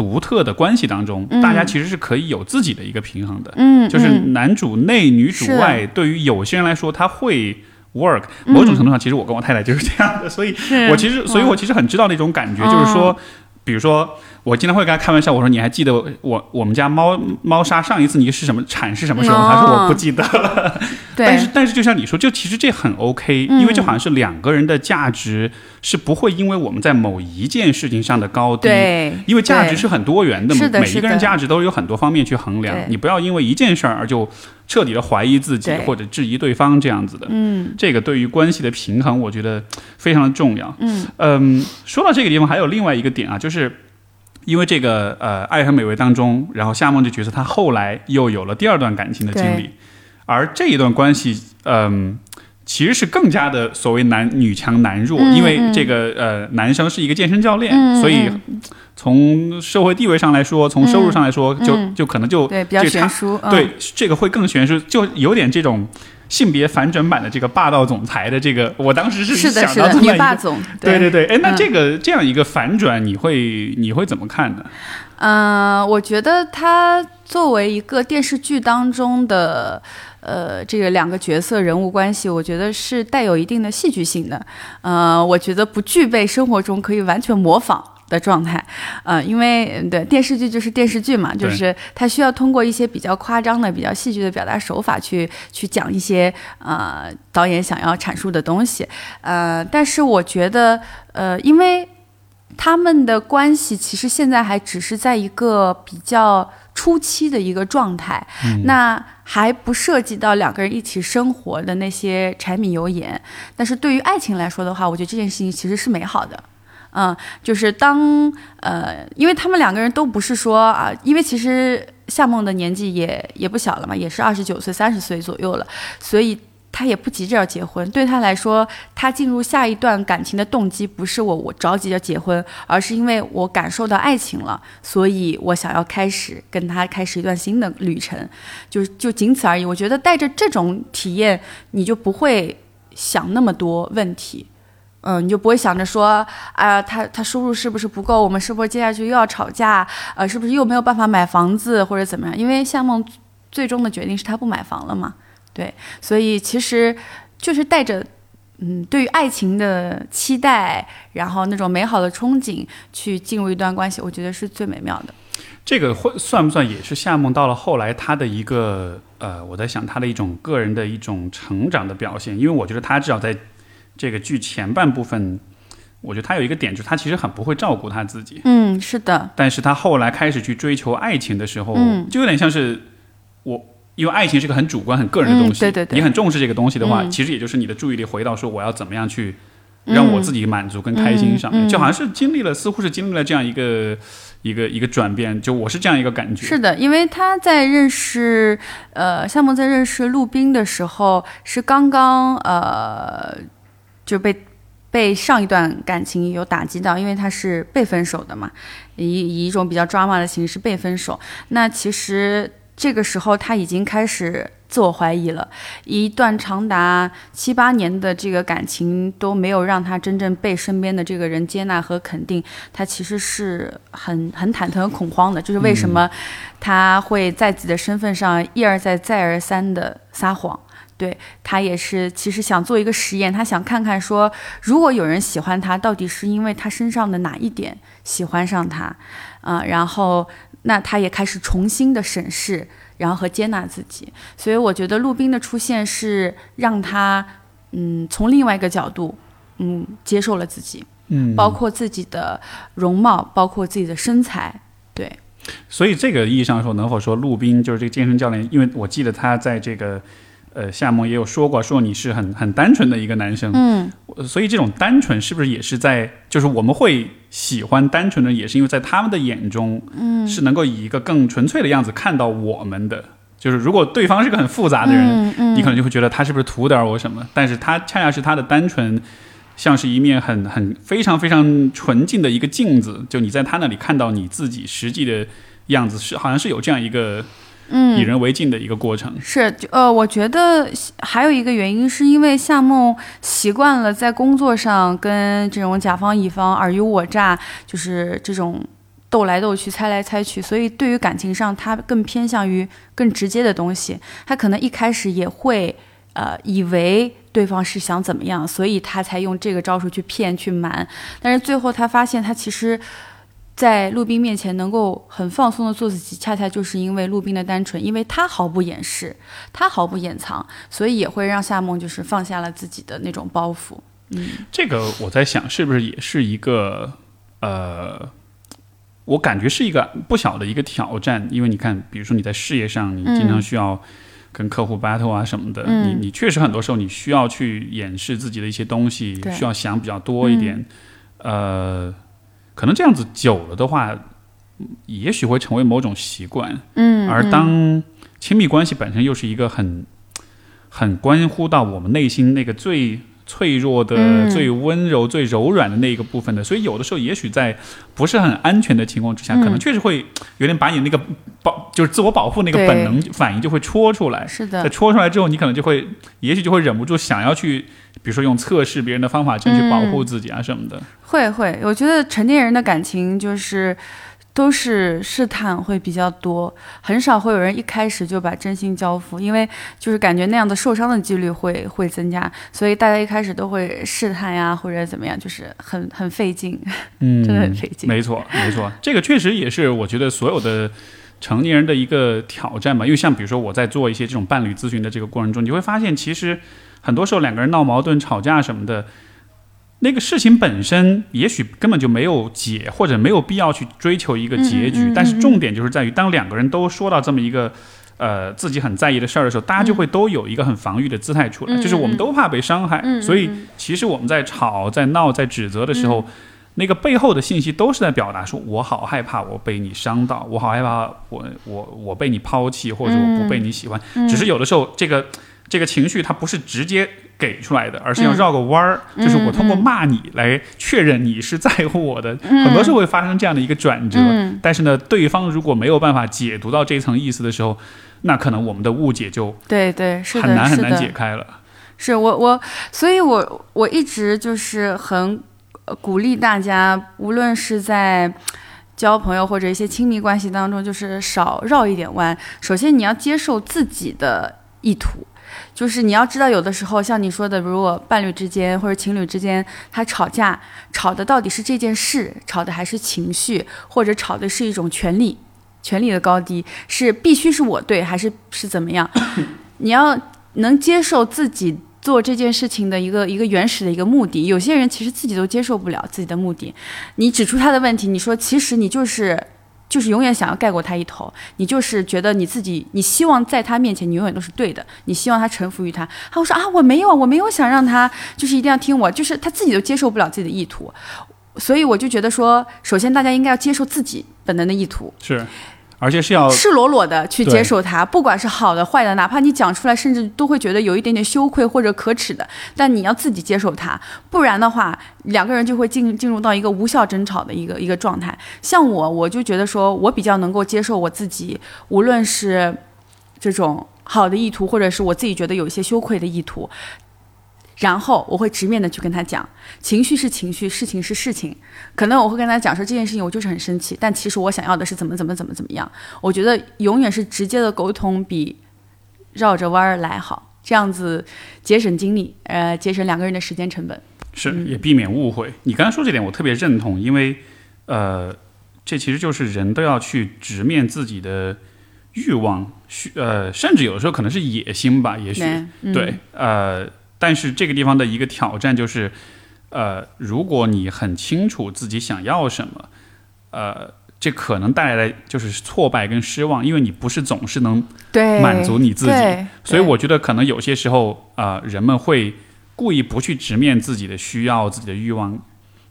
独特的关系当中，大家其实是可以有自己的一个平衡的。嗯，就是男主内女主外，对于有些人来说，他会 work。某种程度上，其实我跟我太太就是这样的，所以我其实，所以我其实很知道那种感觉，就是说，比如说。我经常会跟他开玩笑，我说你还记得我我们家猫猫砂上一次你是什么产是什么时候？他说我不记得了。但是但是就像你说，就其实这很 OK，因为就好像是两个人的价值是不会因为我们在某一件事情上的高低，因为价值是很多元的，每一个人价值都有很多方面去衡量。你不要因为一件事儿而就彻底的怀疑自己或者质疑对方这样子的。嗯，这个对于关系的平衡，我觉得非常的重要。嗯嗯，说到这个地方，还有另外一个点啊，就是。因为这个呃，《爱和美味》当中，然后夏梦这角色，她后来又有了第二段感情的经历，而这一段关系，嗯，其实是更加的所谓男女强男弱，因为这个呃，男生是一个健身教练，所以从社会地位上来说，从收入上来说，就就可能就对比较悬殊，对这个会更悬殊，就有点这种。性别反转版的这个霸道总裁的这个，我当时是想到这么女霸总，对。对对，哎，那这个这样一个反转，你会你会怎么看呢？嗯，我觉得他作为一个电视剧当中的呃这个两个角色人物关系，我觉得是带有一定的戏剧性的。呃，我觉得不具备生活中可以完全模仿。的状态，呃，因为对电视剧就是电视剧嘛，就是它需要通过一些比较夸张的、比较戏剧的表达手法去去讲一些呃导演想要阐述的东西，呃，但是我觉得，呃，因为他们的关系其实现在还只是在一个比较初期的一个状态，那还不涉及到两个人一起生活的那些柴米油盐。但是对于爱情来说的话，我觉得这件事情其实是美好的。嗯，就是当呃，因为他们两个人都不是说啊，因为其实夏梦的年纪也也不小了嘛，也是二十九岁、三十岁左右了，所以他也不急着要结婚。对他来说，他进入下一段感情的动机不是我我着急着结婚，而是因为我感受到爱情了，所以我想要开始跟他开始一段新的旅程，就就仅此而已。我觉得带着这种体验，你就不会想那么多问题。嗯，你就不会想着说，啊，他他收入是不是不够？我们是不是接下去又要吵架？呃，是不是又没有办法买房子或者怎么样？因为夏梦最终的决定是他不买房了嘛，对，所以其实就是带着嗯对于爱情的期待，然后那种美好的憧憬去进入一段关系，我觉得是最美妙的。这个会算不算也是夏梦到了后来他的一个呃，我在想他的一种个人的一种成长的表现，因为我觉得他至少在。这个剧前半部分，我觉得他有一个点，就是他其实很不会照顾他自己。嗯，是的。但是他后来开始去追求爱情的时候，嗯，就有点像是我，因为爱情是个很主观、很个人的东西。对对对。你很重视这个东西的话，其实也就是你的注意力回到说我要怎么样去让我自己满足跟开心上面，就好像是经历了，似乎是经历了这样一个一个一个转变。就我是这样一个感觉。是的，因为他在认识呃夏梦在认识陆冰的时候是刚刚呃。就被被上一段感情有打击到，因为他是被分手的嘛，以以一种比较 drama 的形式被分手。那其实这个时候他已经开始自我怀疑了，一段长达七八年的这个感情都没有让他真正被身边的这个人接纳和肯定，他其实是很很忐忑、恐慌的。就是为什么他会在自己的身份上一而再、再而三的撒谎？对他也是，其实想做一个实验，他想看看说，如果有人喜欢他，到底是因为他身上的哪一点喜欢上他，啊，然后那他也开始重新的审视，然后和接纳自己。所以我觉得陆冰的出现是让他，嗯，从另外一个角度，嗯，接受了自己，嗯，包括自己的容貌，包括自己的身材，对。所以这个意义上说，能否说陆冰就是这个健身教练？因为我记得他在这个。呃，夏梦也有说过，说你是很很单纯的一个男生，嗯，所以这种单纯是不是也是在，就是我们会喜欢单纯的，也是因为在他们的眼中，嗯，是能够以一个更纯粹的样子看到我们的。就是如果对方是个很复杂的人，嗯你可能就会觉得他是不是图点我什么？但是他恰恰是他的单纯，像是一面很很非常非常纯净的一个镜子，就你在他那里看到你自己实际的样子，是好像是有这样一个。嗯，以人为镜的一个过程是，呃，我觉得还有一个原因，是因为夏梦习惯了在工作上跟这种甲方乙方尔虞我诈，就是这种斗来斗去、猜来猜去，所以对于感情上，他更偏向于更直接的东西。他可能一开始也会，呃，以为对方是想怎么样，所以他才用这个招数去骗、去瞒。但是最后他发现，他其实。在陆冰面前能够很放松的做自己，恰恰就是因为陆冰的单纯，因为他毫不掩饰，他毫不掩藏，所以也会让夏梦就是放下了自己的那种包袱。嗯，这个我在想，是不是也是一个呃，我感觉是一个不小的一个挑战，因为你看，比如说你在事业上，你经常需要跟客户 battle 啊什么的，你你确实很多时候你需要去掩饰自己的一些东西，需要想比较多一点，呃。可能这样子久了的话，也许会成为某种习惯。嗯，而当亲密关系本身又是一个很很关乎到我们内心那个最脆弱的、最温柔、最柔软的那一个部分的，所以有的时候也许在不是很安全的情况之下，可能确实会有点把你那个保就是自我保护那个本能反应就会戳出来。是的，在戳出来之后，你可能就会也许就会忍不住想要去。比如说用测试别人的方法去保护自己啊什么的，会会，我觉得成年人的感情就是都是试探会比较多，很少会有人一开始就把真心交付，因为就是感觉那样的受伤的几率会会增加，所以大家一开始都会试探呀或者怎么样，就是很很费劲，嗯，真的很费劲。没错没错，这个确实也是我觉得所有的成年人的一个挑战吧，因为像比如说我在做一些这种伴侣咨询的这个过程中，你会发现其实。很多时候两个人闹矛盾、吵架什么的，那个事情本身也许根本就没有解，或者没有必要去追求一个结局。嗯嗯嗯但是重点就是在于，当两个人都说到这么一个呃自己很在意的事儿的时候，大家就会都有一个很防御的姿态出来，嗯就是我们都怕被伤害。嗯所以嗯其实我们在吵、在闹、在指责的时候。那个背后的信息都是在表达说，我好害怕我被你伤到，我好害怕我我我被你抛弃，或者我不被你喜欢。嗯只是有的时候这个这个情绪它不是直接给出来的，而是要绕个弯儿，嗯就是我通过骂你来确认你是在乎我的。很多时候会发生这样的一个转折，嗯但是呢，对方如果没有办法解读到这层意思的时候，那可能我们的误解就对对是，很难很难解开了。是我我，所以我我一直就是很呃鼓励大家，无论是在交朋友或者一些亲密关系当中，就是少绕一点弯。首先，你要接受自己的意图。就是你要知道，有的时候像你说的，如果伴侣之间或者情侣之间，他吵架，吵的到底是这件事，吵的还是情绪，或者吵的是一种权利，权利的高低，是必须是我对，还是是怎么样？你要能接受自己做这件事情的一个一个原始的一个目的。有些人其实自己都接受不了自己的目的，你指出他的问题，你说其实你就是。就是永远想要盖过他一头，你就是觉得你自己，你希望在他面前你永远都是对的，你希望他臣服于他。他会说啊，我没有，我没有想让他就是一定要听我，就是他自己都接受不了自己的意图，所以我就觉得说，首先大家应该要接受自己本能的意图，是，而且是要赤裸裸的去接受它，不管是好的坏的，哪怕你讲出来，甚至都会觉得有一点点羞愧或者可耻的，但你要自己接受它，不然的话，两个人就会进进入到一个无效争吵的一个一个状态。像我，我就觉得说我比较能够接受我自己，无论是这种好的意图，或者是我自己觉得有一些羞愧的意图。然后我会直面的去跟他讲，情绪是情绪，事情是事情。可能我会跟他讲说这件事情我就是很生气，但其实我想要的是怎么怎么怎么怎么样。我觉得永远是直接的沟通比绕着弯儿来好，这样子节省精力，呃，节省两个人的时间成本。是也避免误会。你刚才说这点我特别认同，因为呃，这其实就是人都要去直面自己的欲望，需呃，甚至有的时候可能是野心吧，也许对，嗯、对，呃，但是这个地方的一个挑战就是，呃，如果你很清楚自己想要什么，呃，这可能带来的就是挫败跟失望，因为你不是总是能对满足你自己所以我觉得可能有些时候啊、呃人们会故意不去直面自己的需要、自己的欲望。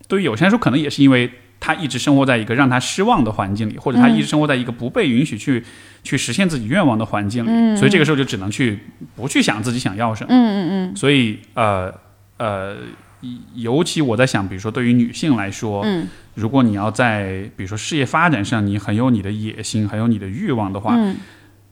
对于有些人来说，可能也是因为他一直生活在一个让他失望的环境里，或者他一直生活在一个不被允许去、去实现自己愿望的环境里，所以这个时候就只能去不去想自己想要什么。嗯嗯嗯。所以呃呃，尤其我在想，比如说对于女性来说，嗯。如果你要在比如说事业发展上，你很有你的野心，很有你的欲望的话，嗯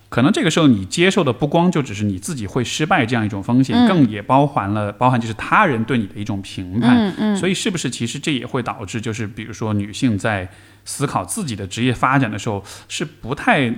可能这个时候你接受的不光就只是你自己会失败这样一种风险，嗯更也包含了包含就是他人对你的一种评判。嗯嗯，所以是不是其实这也会导致就是比如说女性在思考自己的职业发展的时候，是不太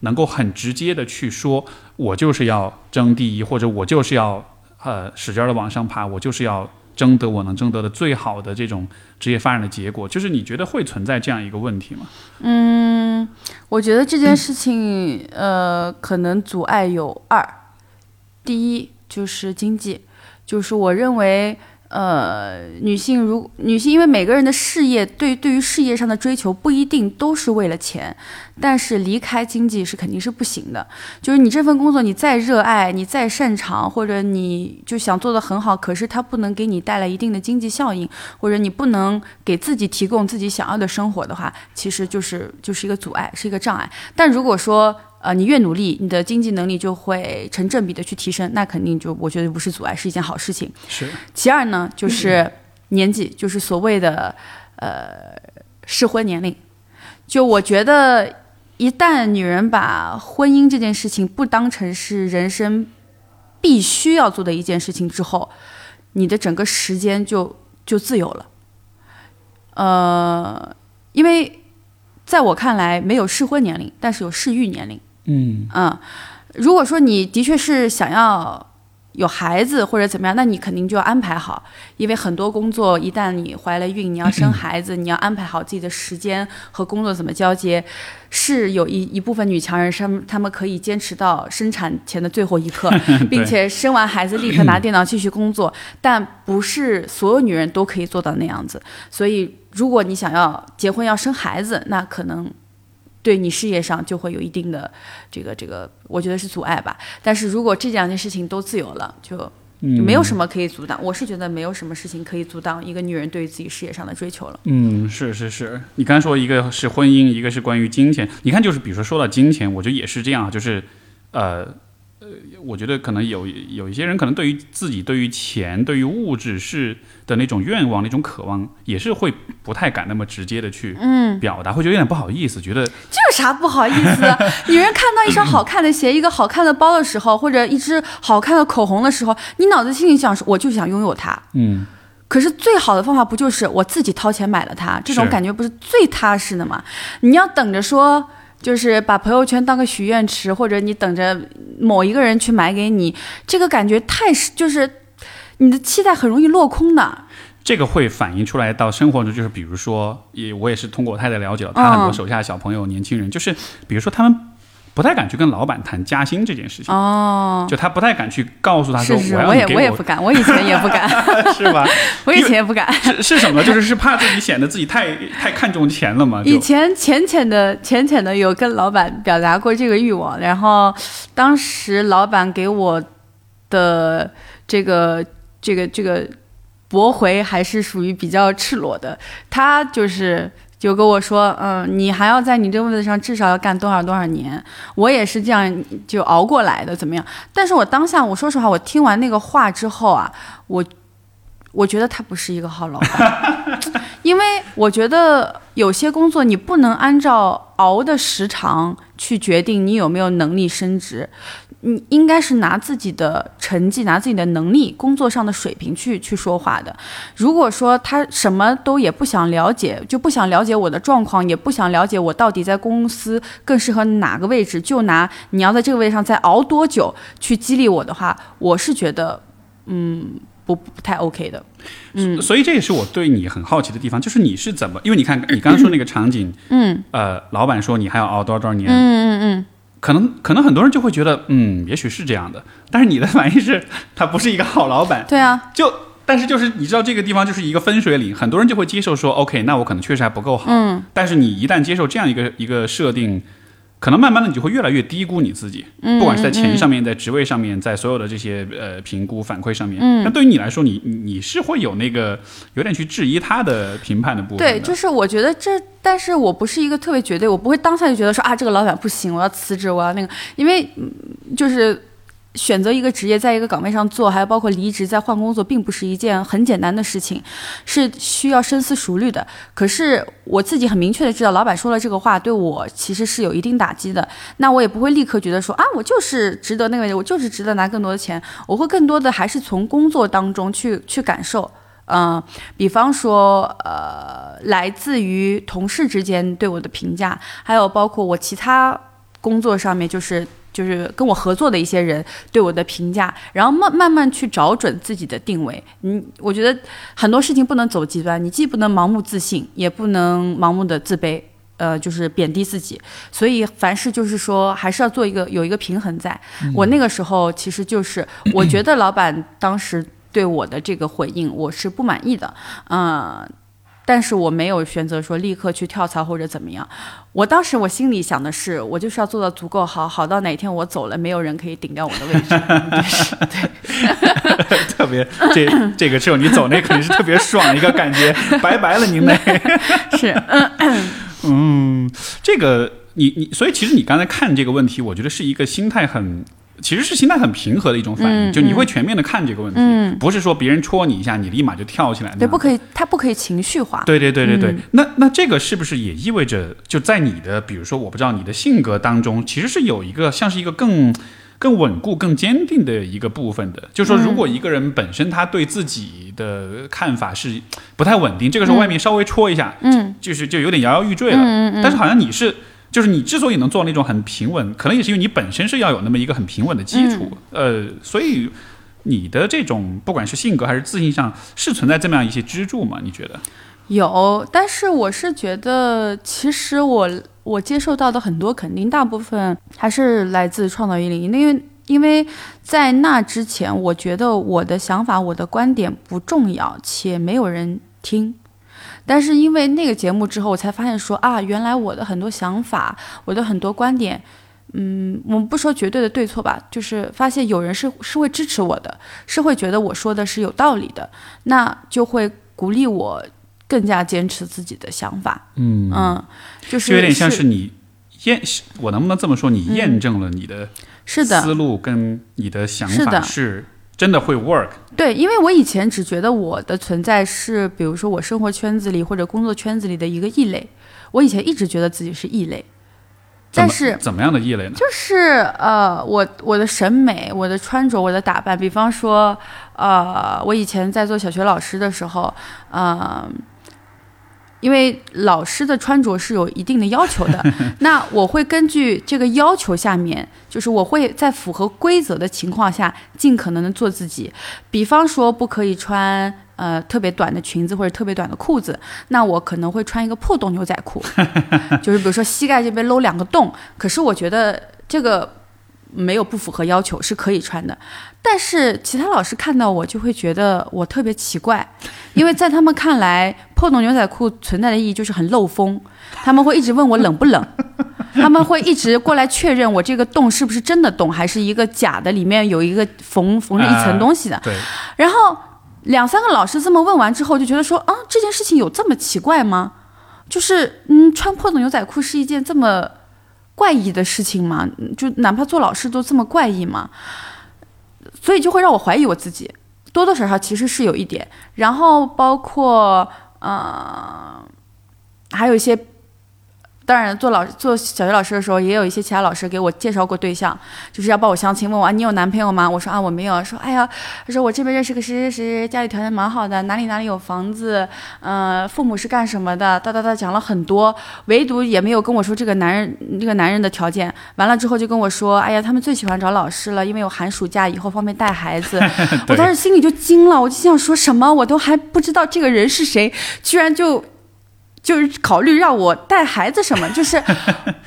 能够很直接的去说，我就是要争第一，或者我就是要呃使劲的往上爬，我就是要争得我能争得的最好的这种职业发展的结果。就是你觉得会存在这样一个问题吗？嗯，我觉得这件事情，呃，可能阻碍有二。第一就是经济，就是我认为，呃，女性如女性，因为每个人的事业对对于事业上的追求不一定都是为了钱，但是离开经济是肯定是不行的。就是你这份工作你再热爱，你再擅长，或者你就想做得很好，可是它不能给你带来一定的经济效应，或者你不能给自己提供自己想要的生活的话，其实就是就是一个阻碍，是一个障碍。但如果说呃你越努力，你的经济能力就会成正比的去提升，那肯定就我觉得不是阻碍，是一件好事情。是，其二呢，就是年纪，就是所谓的呃适婚年龄。就我觉得，一旦女人把婚姻这件事情不当成是人生必须要做的一件事情之后，你的整个时间就就自由了。呃，因为在我看来，没有适婚年龄，但是有适育年龄。嗯嗯，如果说你的确是想要有孩子或者怎么样，那你肯定就要安排好，因为很多工作一旦你怀了孕，你要生孩子，你要安排好自己的时间和工作怎么交接。是有一一部分女强人，她们她们可以坚持到生产前的最后一刻，并且生完孩子立刻拿电脑继续工作，但不是所有女人都可以做到那样子。所以，如果你想要结婚要生孩子，那可能。对你事业上就会有一定的这个这个，我觉得是阻碍吧。但是如果这两件事情都自由了，就就没有什么可以阻挡。我是觉得没有什么事情可以阻挡一个女人对于自己事业上的追求了。嗯，是是是。你刚才说一个是婚姻，一个是关于金钱。你看，就是比如说说到金钱，我觉得也是这样，就是呃。呃，我觉得可能有有一些人，可能对于自己、对于钱、对于物质是的那种愿望、那种渴望，也是会不太敢那么直接的去嗯表达，会觉得有点不好意思，觉得这有啥不好意思？女人看到一双好看的鞋、一个好看的包的时候，或者一支好看的口红的时候，你脑子心里想，我就想拥有它。嗯，可是最好的方法不就是我自己掏钱买了它？这种感觉不是最踏实的吗？你要等着说。就是把朋友圈当个许愿池，或者你等着某一个人去买给你，这个感觉太是就是你的期待很容易落空的。这个会反映出来到生活中，就是比如说，也我也是通过我太太了解了，她很多手下小朋友、年轻人，就是比如说他们。不太敢去跟老板谈加薪这件事情哦，就他不太敢去告诉他说我要给我，我也不敢，我以前也不敢，是吧？我以前也不敢，是是什么？就是是怕自己显得自己太太看重钱了嘛？以前浅浅的浅浅的有跟老板表达过这个欲望，然后当时老板给我的这个这个这个驳回还是属于比较赤裸的，他就是。就跟我说，嗯，你还要在你这个位置上至少要干多少多少年，我也是这样就熬过来的，怎么样？但是我当下，我说实话，我听完那个话之后啊，我我觉得他不是一个好老板，因为我觉得有些工作你不能按照熬的时长去决定你有没有能力升职。你应该是拿自己的成绩、拿自己的能力、工作上的水平去去说话的。如果说他什么都也不想了解，就不想了解我的状况，也不想了解我到底在公司更适合哪个位置，就拿你要在这个位置上再熬多久去激励我的话，我是觉得，嗯，不不太 OK 的。嗯，所以这也是我对你很好奇的地方，就是你是怎么？因为你看你刚刚说那个场景，嗯，呃，老板说你还要熬多少多少年，嗯嗯嗯。可能可能很多人就会觉得，嗯，也许是这样的。但是你的反应是，他不是一个好老板。对啊，就但是就是你知道这个地方就是一个分水岭，很多人就会接受说，OK，那我可能确实还不够好。嗯。但是你一旦接受这样一个一个设定。可能慢慢的你就会越来越低估你自己，不管是在钱上面，在职位上面，在所有的这些呃评估反馈上面。那对于你来说，你你是会有那个有点去质疑他的评判的部分。对，就是我觉得这，但是我不是一个特别绝对，我不会当下就觉得说啊，这个老板不行，我要辞职，我要那个，因为就是。选择一个职业，在一个岗位上做，还有包括离职再换工作，并不是一件很简单的事情，是需要深思熟虑的。可是我自己很明确的知道，老板说了这个话，对我其实是有一定打击的。那我也不会立刻觉得说啊，我就是值得那个，我就是值得拿更多的钱。我会更多的还是从工作当中去去感受，嗯，比方说呃，来自于同事之间对我的评价，还有包括我其他工作上面就是。就是跟我合作的一些人对我的评价，然后慢慢慢去找准自己的定位。嗯，我觉得很多事情不能走极端，你既不能盲目自信，也不能盲目的自卑，呃，就是贬低自己。所以凡事就是说，还是要做一个有一个平衡。在我那个时候，其实就是我觉得老板当时对我的这个回应，我是不满意的。嗯。但是我没有选择说立刻去跳槽或者怎么样，我当时我心里想的是，我就是要做到足够好，好到哪天我走了，没有人可以顶掉我的位置。对，特别这这个只有你走那肯定是特别爽的一个感觉，拜拜了您嘞。是，嗯，这个你你，所以其实你刚才看这个问题，我觉得是一个心态很。其实是心态很平和的一种反应，就你会全面的看这个问题，不是说别人戳你一下，你立马就跳起来。对，不可以，他不可以情绪化。对对对对对。那那这个是不是也意味着，就在你的比如说，我不知道你的性格当中，其实是有一个像是一个更更稳固、更坚定的一个部分的。就是说，如果一个人本身他对自己的看法是不太稳定，这个时候外面稍微戳一下，嗯，就是就有点摇摇欲坠了。但是好像你是。就是你之所以能做那种很平稳，可能也是因为你本身是要有那么一个很平稳的基础，呃，所以你的这种不管是性格还是自信上，是存在这么样一些支柱吗？你觉得？有，但是我是觉得，其实我我接受到的很多肯定，大部分还是来自创造一零一，因为因为在那之前，我觉得我的想法、我的观点不重要，且没有人听。但是因为那个节目之后，我才发现说啊，原来我的很多想法，我的很多观点，嗯，我们不说绝对的对错吧，就是发现有人是是会支持我的，是会觉得我说的是有道理的，那就会鼓励我。更加坚持自己的想法，嗯嗯，就是就有点像是你验，我能不能这么说？你验证了你的是的思路跟你的想法是真的会 work。对，因为我以前只觉得我的存在是，比如说我生活圈子里或者工作圈子里的一个异类，我以前一直觉得自己是异类。但是怎么样的异类呢？就是呃，我我的审美、我的穿着、我的打扮，比方说呃，我以前在做小学老师的时候，嗯。因为老师的穿着是有一定的要求的，那我会根据这个要求下面，就是我会在符合规则的情况下，尽可能的做自己。比方说，不可以穿呃特别短的裙子或者特别短的裤子，那我可能会穿一个破洞牛仔裤，就是比如说膝盖这边露两个洞。可是我觉得这个。没有不符合要求是可以穿的，但是其他老师看到我就会觉得我特别奇怪，因为在他们看来，破洞牛仔裤存在的意义就是很漏风，他们会一直问我冷不冷，他们会一直过来确认我这个洞是不是真的洞，还是一个假的，里面有一个缝缝着一层东西的。对。然后两三个老师这么问完之后，就觉得说啊，这件事情有这么奇怪吗？就是嗯，穿破洞牛仔裤是一件这么。怪异的事情嘛，就哪怕做老师都这么怪异嘛，所以就会让我怀疑我自己，多多少少其实是有一点。然后包括嗯，还有一些。当然，做老做小学老师的时候，也有一些其他老师给我介绍过对象，就是要帮我相亲，问我啊，你有男朋友吗？我说啊，我没有。说哎呀，他说我这边认识个谁谁谁，家里条件蛮好的，哪里哪里有房子，嗯，父母是干什么的？哒哒哒讲了很多，唯独也没有跟我说这个男人这个男人的条件。完了之后就跟我说，哎呀，他们最喜欢找老师了，因为有寒暑假以后方便带孩子。我当时心里就惊了，我就想说什么，我都还不知道这个人是谁，居然就。就是考虑让我带孩子什么，就是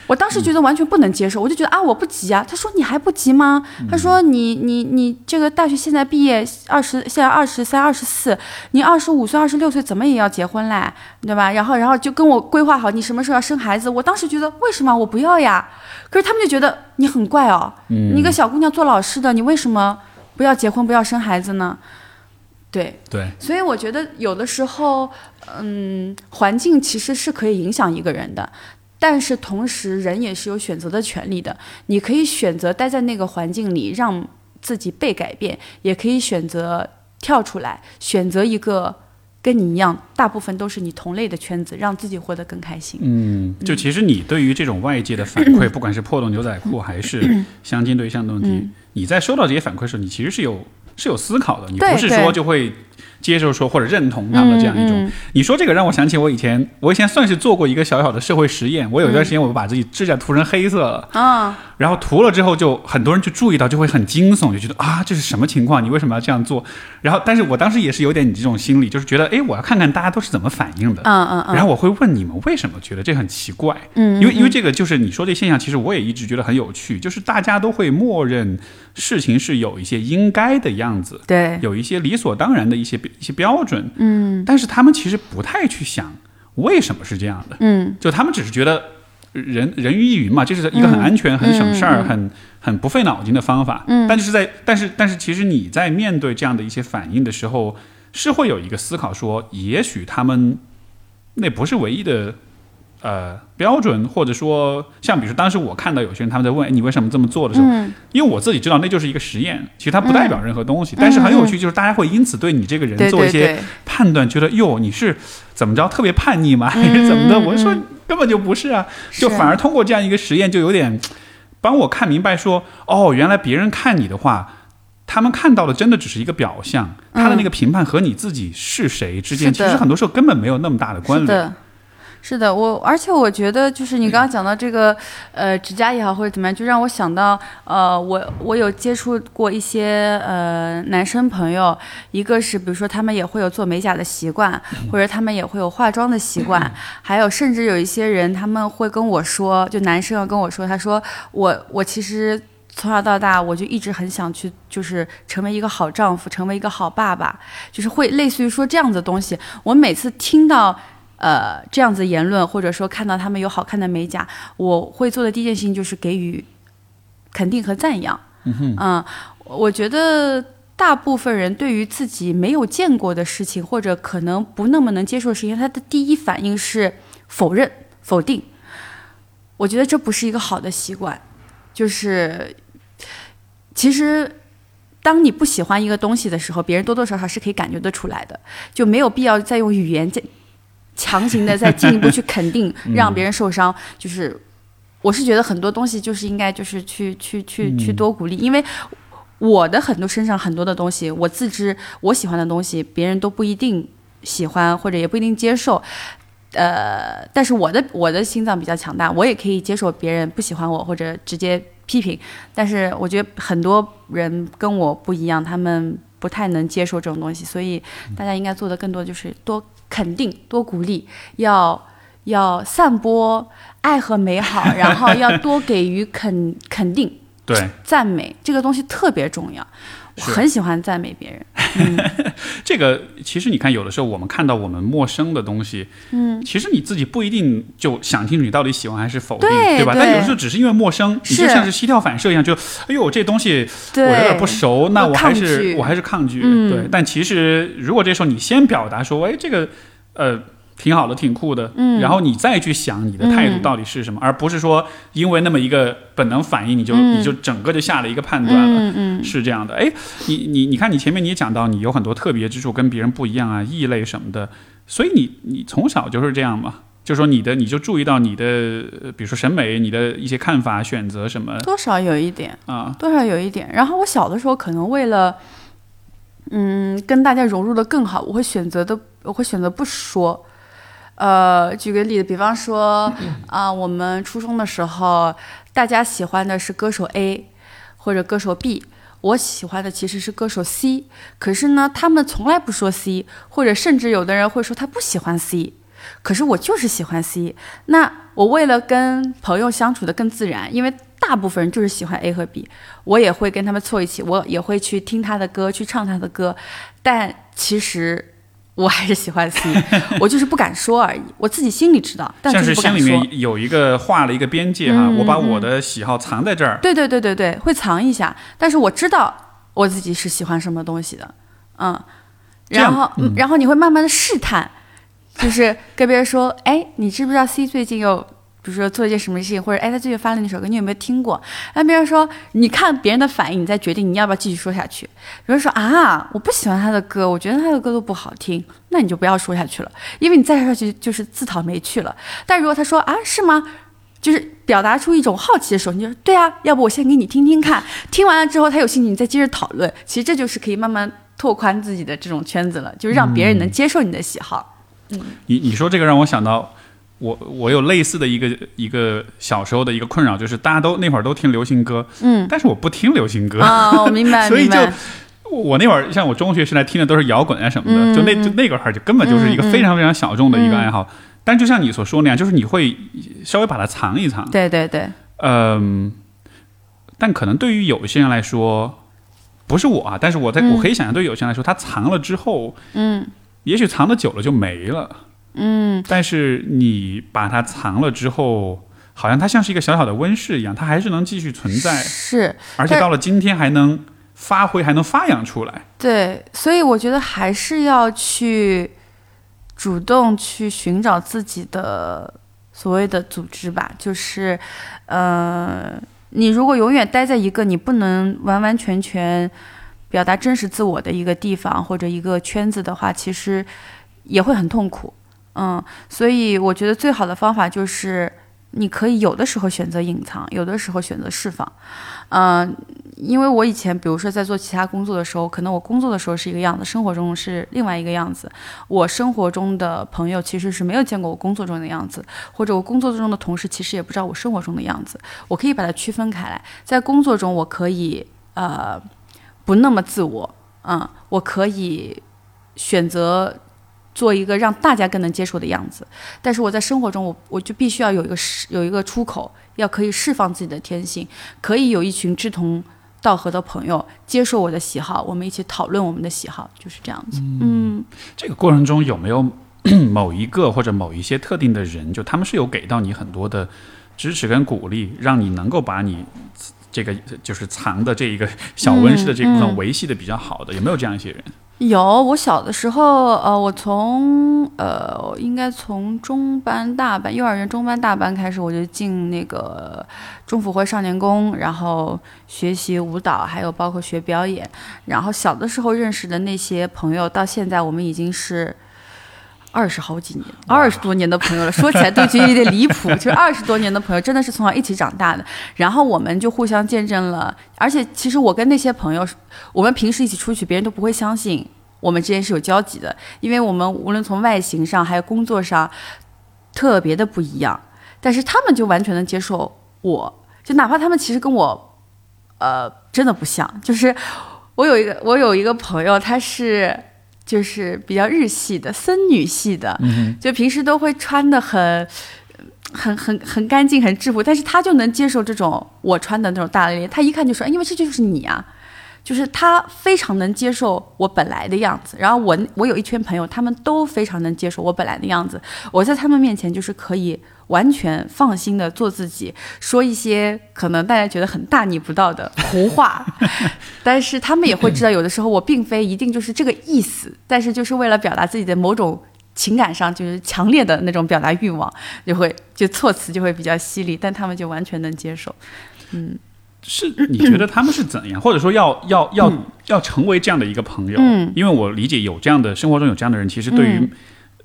我当时觉得完全不能接受，我就觉得啊，我不急啊。他说你还不急吗？他说你你你这个大学现在毕业二十，现在二十三二十四，你二十五岁二十六岁怎么也要结婚嘞，对吧？然后然后就跟我规划好你什么时候要生孩子。我当时觉得为什么我不要呀？可是他们就觉得你很怪哦，你一个小姑娘做老师的，你为什么不要结婚不要生孩子呢？对对，所以我觉得有的时候，嗯，环境其实是可以影响一个人的，但是同时人也是有选择的权利的。你可以选择待在那个环境里，让自己被改变；也可以选择跳出来，选择一个跟你一样，大部分都是你同类的圈子，让自己活得更开心。嗯，就其实你对于这种外界的反馈，不管是破洞牛仔裤还是相亲对象的问题，你在收到这些反馈的时，候，你其实是有。是有思考的，你不是说就会接受说或者认同他们这样一种。你说这个让我想起我以前，我以前算是做过一个小小的社会实验。我有一段时间，我把自己指甲涂成黑色了啊。然后涂了之后，就很多人就注意到，就会很惊悚，就觉得啊，这是什么情况？你为什么要这样做？然后，但是我当时也是有点你这种心理，就是觉得，哎，我要看看大家都是怎么反应的。嗯嗯嗯。然后我会问你们为什么觉得这很奇怪？嗯。因为因为这个就是你说这现象，其实我也一直觉得很有趣，就是大家都会默认事情是有一些应该的样子，对，有一些理所当然的一些一些标准。嗯。但是他们其实不太去想为什么是这样的。嗯。就他们只是觉得。人人云亦云嘛，这是一个很安全、很省事儿、很很不费脑筋的方法。嗯，但就是在，但是但是，其实你在面对这样的一些反应的时候，是会有一个思考，说也许他们那不是唯一的呃标准，或者说像比如说当时我看到有些人他们在问你为什么这么做的时候，因为我自己知道那就是一个实验，其实它不代表任何东西，但是很有趣，就是大家会因此对你这个人做一些判断，觉得哟你是怎么着特别叛逆吗，还是怎么的？我说。根本就不是啊，就反而通过这样一个实验，就有点帮我看明白说，哦，原来别人看你的话，他们看到的真的只是一个表象，他的那个评判和你自己是谁之间，其实很多时候根本没有那么大的关联。是的，我而且我觉得就是你刚刚讲到这个，呃，指甲也好或者怎么样，就让我想到，呃，我我有接触过一些呃男生朋友，一个是比如说他们也会有做美甲的习惯，或者他们也会有化妆的习惯，还有甚至有一些人他们会跟我说，就男生要跟我说，他说我我其实。从小到大，我就一直很想去，就是成为一个好丈夫，成为一个好爸爸，就是会类似于说这样的东西。我每次听到，呃，这样子言论，或者说看到他们有好看的美甲，我会做的第一件事情就是给予肯定和赞扬。嗯，我觉得大部分人对于自己没有见过的事情，或者可能不那么能接受的事情，他的第一反应是否认、否定。我觉得这不是一个好的习惯，就是。其实，当你不喜欢一个东西的时候，别人多多少少是可以感觉得出来的，就没有必要再用语言再强行的再进一步去肯定，让别人受伤。就是，我是觉得很多东西就是应该就是去去去去多鼓励，因为我的很多身上很多的东西，我自知我喜欢的东西，别人都不一定喜欢或者也不一定接受。呃，但是我的我的心脏比较强大，我也可以接受别人不喜欢我或者直接。批评，但是我觉得很多人跟我不一样，他们不太能接受这种东西，所以大家应该做的更多就是多肯定、多鼓励，要要散播爱和美好，然后要多给予肯肯定、对赞美，这个东西特别重要。我很喜欢赞美别人。这个其实你看，有的时候我们看到我们陌生的东西，嗯，其实你自己不一定就想清楚你到底喜欢还是否定，对吧？但有的时候只是因为陌生，你就像是膝跳反射一样，就哎呦这东西我有点不熟，那我还是我还是抗拒，对。但其实如果这时候你先表达说，哎，这个呃。挺好的，挺酷的。嗯，然后你再去想你的态度到底是什么，而不是说因为那么一个本能反应，你就你就整个就下了一个判断了。嗯嗯，是这样的。哎，你你你看，你前面你也讲到，你有很多特别之处，跟别人不一样啊，异类什么的。所以你你从小就是这样嘛？就说你的，你就注意到你的，比如说审美，你的一些看法、选择什么，多少有一点啊，多少有一点。然后我小的时候可能为了，嗯，跟大家融入的更好，我会选择的，我会选择不说。呃，举个例子，比方说 啊，我们初中的时候，大家喜欢的是歌手 A 或者歌手 B，我喜欢的其实是歌手 C，可是呢，他们从来不说 C，或者甚至有的人会说他不喜欢 C，可是我就是喜欢 C。那我为了跟朋友相处的更自然，因为大部分人就是喜欢 A 和 B，我也会跟他们凑一起，我也会去听他的歌，去唱他的歌，但其实。我还是喜欢 C，我就是不敢说而已。我自己心里知道，但是心里面有一个画了一个边界哈，我把我的喜好藏在这儿。对对对对对，会藏一下，但是我知道我自己是喜欢什么东西的，嗯。然后，然后你会慢慢的试探，就是跟别人说，哎，你知不知道 C 最近又？比如说做一件什么事情，或者哎，他最近发了那首歌，你有没有听过？那别人说，你看别人的反应，你再决定你要不要继续说下去。比如说啊，我不喜欢他的歌，我觉得他的歌都不好听，那你就不要说下去了，因为你再说下去就是自讨没趣了。但如果他说啊，是吗？就是表达出一种好奇的时候，你就说对啊，要不我先给你听听看，听完了之后他有兴趣，你再接着讨论。其实这就是可以慢慢拓宽自己的这种圈子了，就是让别人能接受你的喜好。嗯，你你说这个让我想到。我我有类似的一个一个小时候的一个困扰，就是大家都那会儿都听流行歌，嗯，但是我不听流行歌啊，我明白，所以就我那会儿像我中学时代听的都是摇滚啊什么的，就那就那个会儿就根本就是一个非常非常小众的一个爱好。但就像你所说那样，就是你会稍微把它藏一藏，对对对，嗯，但可能对于有些人来说，不是我啊，但是我在我可以想象，对有些人来说，他藏了之后，嗯，也许藏的久了就没了。嗯，但是你把它藏了之后，好像它像是一个小小的温室一样，它还是能继续存在。是，而且到了今天还能发挥，还能发扬出来。对，所以我觉得还是要去主动去寻找自己的所谓的组织吧。就是，呃，你如果永远待在一个你不能完完全全表达真实自我的一个地方或者一个圈子的话，其实也会很痛苦。嗯，所以我觉得最好的方法就是你可以有的时候选择隐藏，有的时候选择释放。嗯，因为我以前比如说在做其他工作的时候，可能我工作的时候是一个样子，生活中是另外一个样子。我生活中的朋友其实是没有见过我工作中的样子，或者我工作中的同事其实也不知道我生活中的样子。我可以把它区分开来，在工作中我可以呃不那么自我，嗯，我可以选择。做一个让大家更能接受的样子，但是我在生活中，我我就必须要有一个释有一个出口，要可以释放自己的天性，可以有一群志同道合的朋友接受我的喜好，我们一起讨论我们的喜好，就是这样子。嗯，这个过程中有没有 某一个或者某一些特定的人，就他们是有给到你很多的支持跟鼓励，让你能够把你这个就是藏的这一个小温室的这部分维系的比较好的，有没有这样一些人？有，我小的时候，呃，我从呃，应该从中班、大班、幼儿园中班、大班开始，我就进那个中府会少年宫，然后学习舞蹈，还有包括学表演。然后小的时候认识的那些朋友，到现在我们已经是。二十好几年，二十多年的朋友了，说起来都觉得有点离谱。就是二十多年的朋友，真的是从小一起长大的。然后我们就互相见证了，而且其实我跟那些朋友，我们平时一起出去，别人都不会相信我们之间是有交集的，因为我们无论从外形上还有工作上，特别的不一样。但是他们就完全能接受我，就哪怕他们其实跟我，呃，真的不像。就是我有一个，我有一个朋友，他是。就是比较日系的森女系的，就平时都会穿的很、很、很、很干净、很质朴，但是她就能接受这种我穿的那种大咧咧，她一看就说，因为这就是你啊。就是他非常能接受我本来的样子，然后我我有一圈朋友，他们都非常能接受我本来的样子。我在他们面前就是可以完全放心的做自己，说一些可能大家觉得很大逆不道的 胡话，但是他们也会知道，有的时候我并非一定就是这个意思，但是就是为了表达自己的某种情感上就是强烈的那种表达欲望，就会就措辞就会比较犀利，但他们就完全能接受，嗯。是你觉得他们是怎样，或者说要要要要成为这样的一个朋友？嗯，因为我理解有这样的生活中有这样的人，其实对于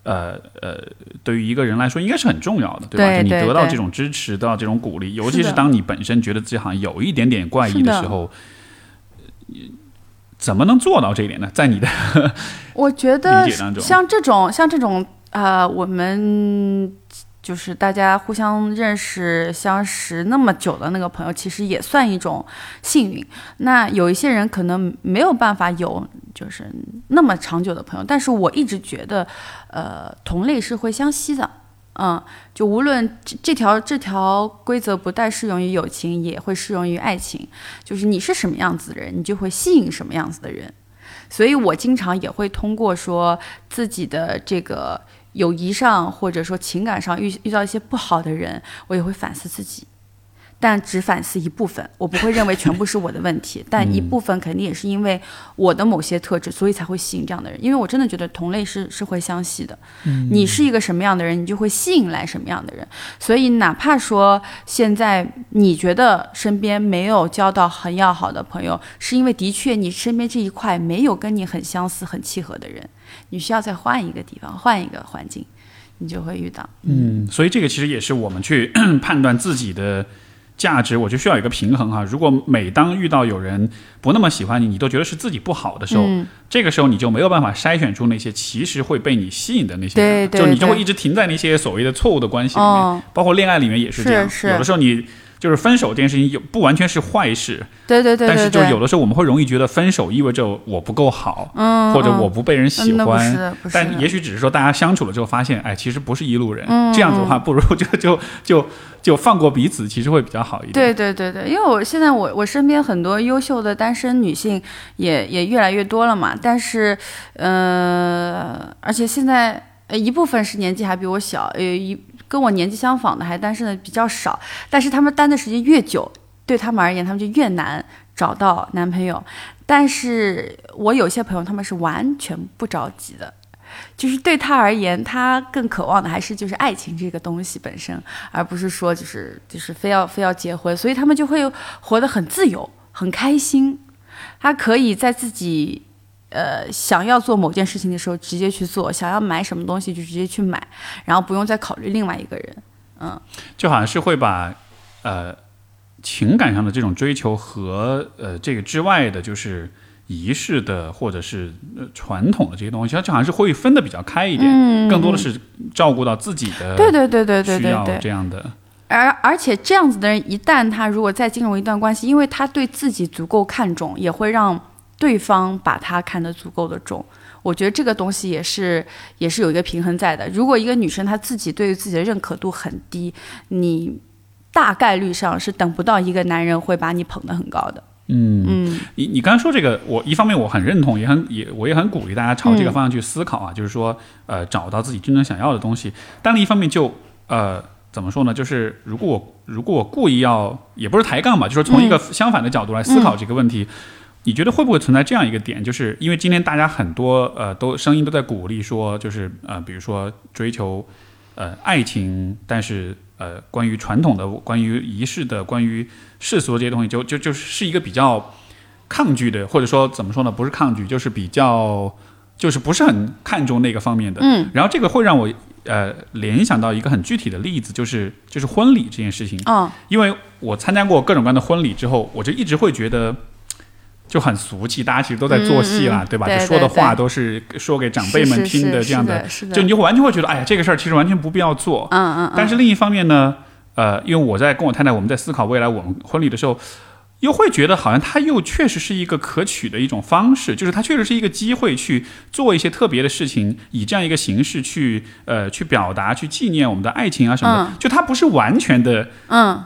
呃呃，对于一个人来说，应该是很重要的，对吧？你得到这种支持，得到这种鼓励，尤其是当你本身觉得自己好像有一点点怪异的时候，怎么能做到这一点呢？在你的 我觉得像这种像这种啊，我们。就是大家互相认识、相识那么久的那个朋友，其实也算一种幸运。那有一些人可能没有办法有就是那么长久的朋友，但是我一直觉得，呃，同类是会相吸的。嗯，就无论这条这条规则不但适用于友情，也会适用于爱情。就是你是什么样子的人，你就会吸引什么样子的人。所以我经常也会通过说自己的这个。友谊上或者说情感上遇遇到一些不好的人，我也会反思自己，但只反思一部分，我不会认为全部是我的问题，但一部分肯定也是因为我的某些特质，所以才会吸引这样的人。因为我真的觉得同类是是会相吸的，你是一个什么样的人，你就会吸引来什么样的人。所以哪怕说现在你觉得身边没有交到很要好的朋友，是因为的确你身边这一块没有跟你很相似、很契合的人。你需要再换一个地方，换一个环境，你就会遇到。嗯，所以这个其实也是我们去 判断自己的价值，我就需要一个平衡哈。如果每当遇到有人不那么喜欢你，你都觉得是自己不好的时候，这个时候你就没有办法筛选出那些其实会被你吸引的那些人，就你就会一直停在那些所谓的错误的关系里面，包括恋爱里面也是这样。有的时候你。就是分手这件事情有不完全是坏事，对对对，但是就有的时候我们会容易觉得分手意味着我不够好，嗯，或者我不被人喜欢，但也许只是说大家相处了之后发现，哎，其实不是一路人，这样子的话，不如 就就就就放过彼此，其实会比较好一点。对对对对，因为我现在我我身边很多优秀的单身女性也也越来越多了嘛，但是呃，而且现在一部分是年纪还比我小，呃一。跟我年纪相仿的还单身的比较少，但是他们单的时间越久，对他们而言，他们就越难找到男朋友。但是我有些朋友，他们是完全不着急的，就是对他而言，他更渴望的还是就是爱情这个东西本身，而不是说就是就是非要非要结婚，所以他们就会活得很自由、很开心，他可以在自己。呃，想要做某件事情的时候，直接去做；想要买什么东西就直接去买，然后不用再考虑另外一个人。嗯，就好像是会把呃情感上的这种追求和呃这个之外的，就是仪式的或者是呃传统的这些东西，它就好像是会分的比较开一点，嗯更多的是照顾到自己的对对对对对需要对对。这样的。而而且这样子的人，一旦他如果再进入一段关系，因为他对自己足够看重，也会让对方把他看得足够的重。我觉得这个东西也是也是有一个平衡在的。如果一个女生她自己对于自己的认可度很低，你大概率上是等不到一个男人会把你捧得很高的。嗯，嗯你你刚才说这个，我一方面我很认同，也很也我也很鼓励大家朝这个方向去思考啊，就是说呃找到自己真正想要的东西。但另一方面就呃怎么说呢？就是如果我如果我故意要，也不是抬杠吧，就是从一个相反的角度来思考这个问题。你觉得会不会存在这样一个点，就是因为今天大家很多呃都声音都在鼓励说，就是呃比如说追求呃爱情，但是呃关于传统的、关于仪式的、关于世俗的这些东西，就就就是一个比较抗拒的，或者说怎么说呢？不是抗拒，就是比较就是不是很看重那个方面的。嗯然后这个会让我呃联想到一个很具体的例子，就是就是婚礼这件事情。嗯因为我参加过各种各样的婚礼之后，我就一直会觉得就很俗气，大家其实都在做戏啦，对吧？对就说的话都是说给长辈们听的，是这样的，是的，就你就完全会觉得，哎呀，这个事儿其实完全不必要做。嗯嗯嗯，但是另一方面呢，呃，因为我在跟我太太我们在思考未来我们婚礼的时候，又会觉得好像它又确实是一个可取的一种方式，就是它确实是一个机会去做一些特别的事情，以这样一个形式去呃去表达、去纪念我们的爱情啊什么的。嗯就它不是完全的嗯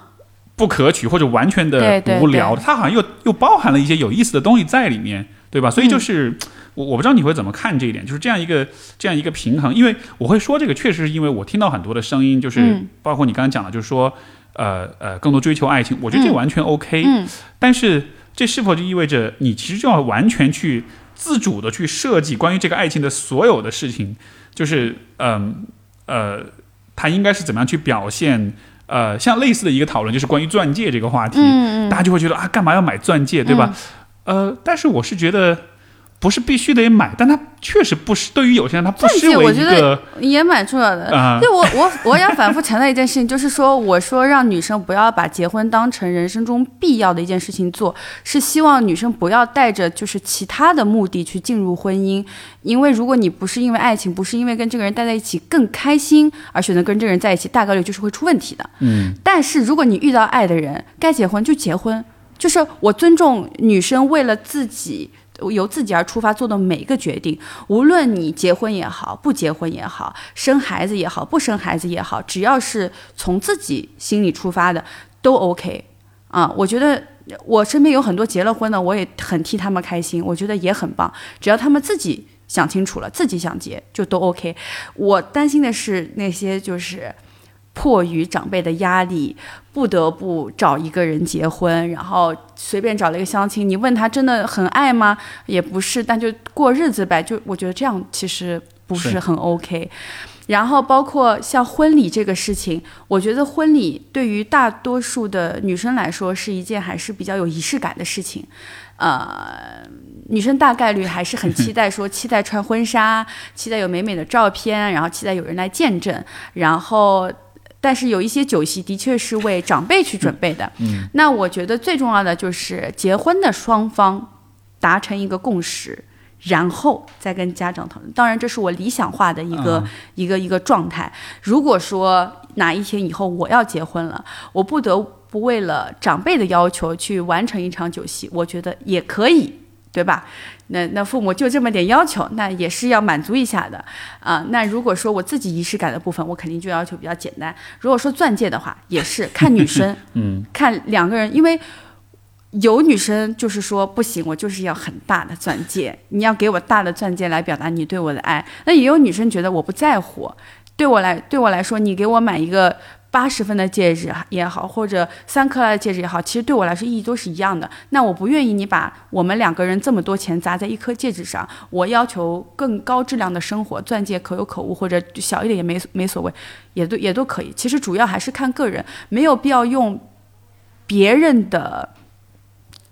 不可取或者完全的无聊，它好像又又包含了一些有意思的东西在里面，对吧？所以就是。我我不知道你会怎么看这一点，就是这样一个这样一个平衡，因为我会说这个，确实是因为我听到很多的声音，就是嗯包括你刚刚讲的，就是说，呃呃，更多追求爱情，我觉得这嗯完全 OK，、嗯但是这是否就意味着你其实就要完全去自主的去设计关于这个爱情的所有的事情，就是嗯呃它应该是怎么样去表现？呃，像类似的一个讨论就是关于钻戒这个话题，大家就会觉得啊，干嘛要买钻戒，对吧？呃，但是我是觉得不是必须得买，但它确实不是对于有些人，它不钻戒失为我觉一个也蛮重要的。啊、对我我我要反复强调一件事情，就是说，我说让女生不要把结婚当成人生中必要的一件事情做，是希望女生不要带着就是其他的目的去进入婚姻，因为如果你不是因为爱情，不是因为跟这个人待在一起更开心而选择跟这个人在一起，大概率就是会出问题的。嗯但是如果你遇到爱的人，该结婚就结婚，就是我尊重女生为了自己。由自己而出发做的每一个决定，无论你结婚也好，不结婚也好，生孩子也好，不生孩子也好，只要是从自己心里出发的，都 OK 啊。我觉得我身边有很多结了婚的，我也很替他们开心，我觉得也很棒。只要他们自己想清楚了，自己想结就都 OK。我担心的是那些就是迫于长辈的压力，不得不找一个人结婚，然后随便找了一个相亲，你问他真的很爱吗？也不是，但就过日子呗。就我觉得这样其实不是是很 OK。然后包括像婚礼这个事情，我觉得婚礼对于大多数的女生来说是一件还是比较有仪式感的事情。呃，女生大概率还是很期待说，期待穿婚纱，期待有美美的照片，然后期待有人来见证，然后。但是有一些酒席的确是为长辈去准备的，嗯，那我觉得最重要的就是结婚的双方达成一个共识，然后再跟家长讨论。当然，这是我理想化的一个、嗯一个一个状态。如果说哪一天以后我要结婚了，我不得不为了长辈的要求去完成一场酒席，我觉得也可以，对吧？那那父母就这么点要求，那也是要满足一下的啊、那如果说我自己仪式感的部分，我肯定就要求比较简单。如果说钻戒的话，也是 看女生，嗯，看两个人，因为有女生就是说不行，我就是要很大的钻戒，你要给我大的钻戒来表达你对我的爱。那也有女生觉得我不在乎，对我来对我来说，你给我买一个八十分的戒指也好，或者三克拉的戒指也好，其实对我来说意义都是一样的。那我不愿意你把我们两个人这么多钱砸在一颗戒指上，我要求更高质量的生活，钻戒可有可无，或者小一点也没没所谓，也都也都可以。其实主要还是看个人，没有必要用别人的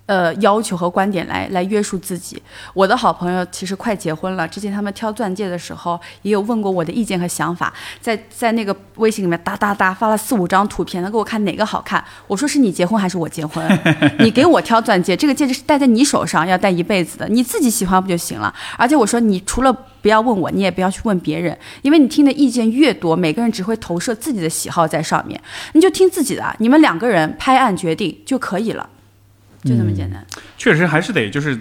呃，要求和观点来来约束自己。我的好朋友其实快结婚了，之前他们挑钻戒的时候也有问过我的意见和想法，在在那个微信里面哒哒哒发了四五张图片，他给我看哪个好看。我说是你结婚还是我结婚？你给我挑钻戒，这个戒指是戴在你手上，要戴一辈子的，你自己喜欢不就行了？而且我说你除了不要问我，你也不要去问别人，因为你听的意见越多，每个人只会投射自己的喜好在上面，你就听自己的，你们两个人拍案决定就可以了。就这么简单。确实还是得就是，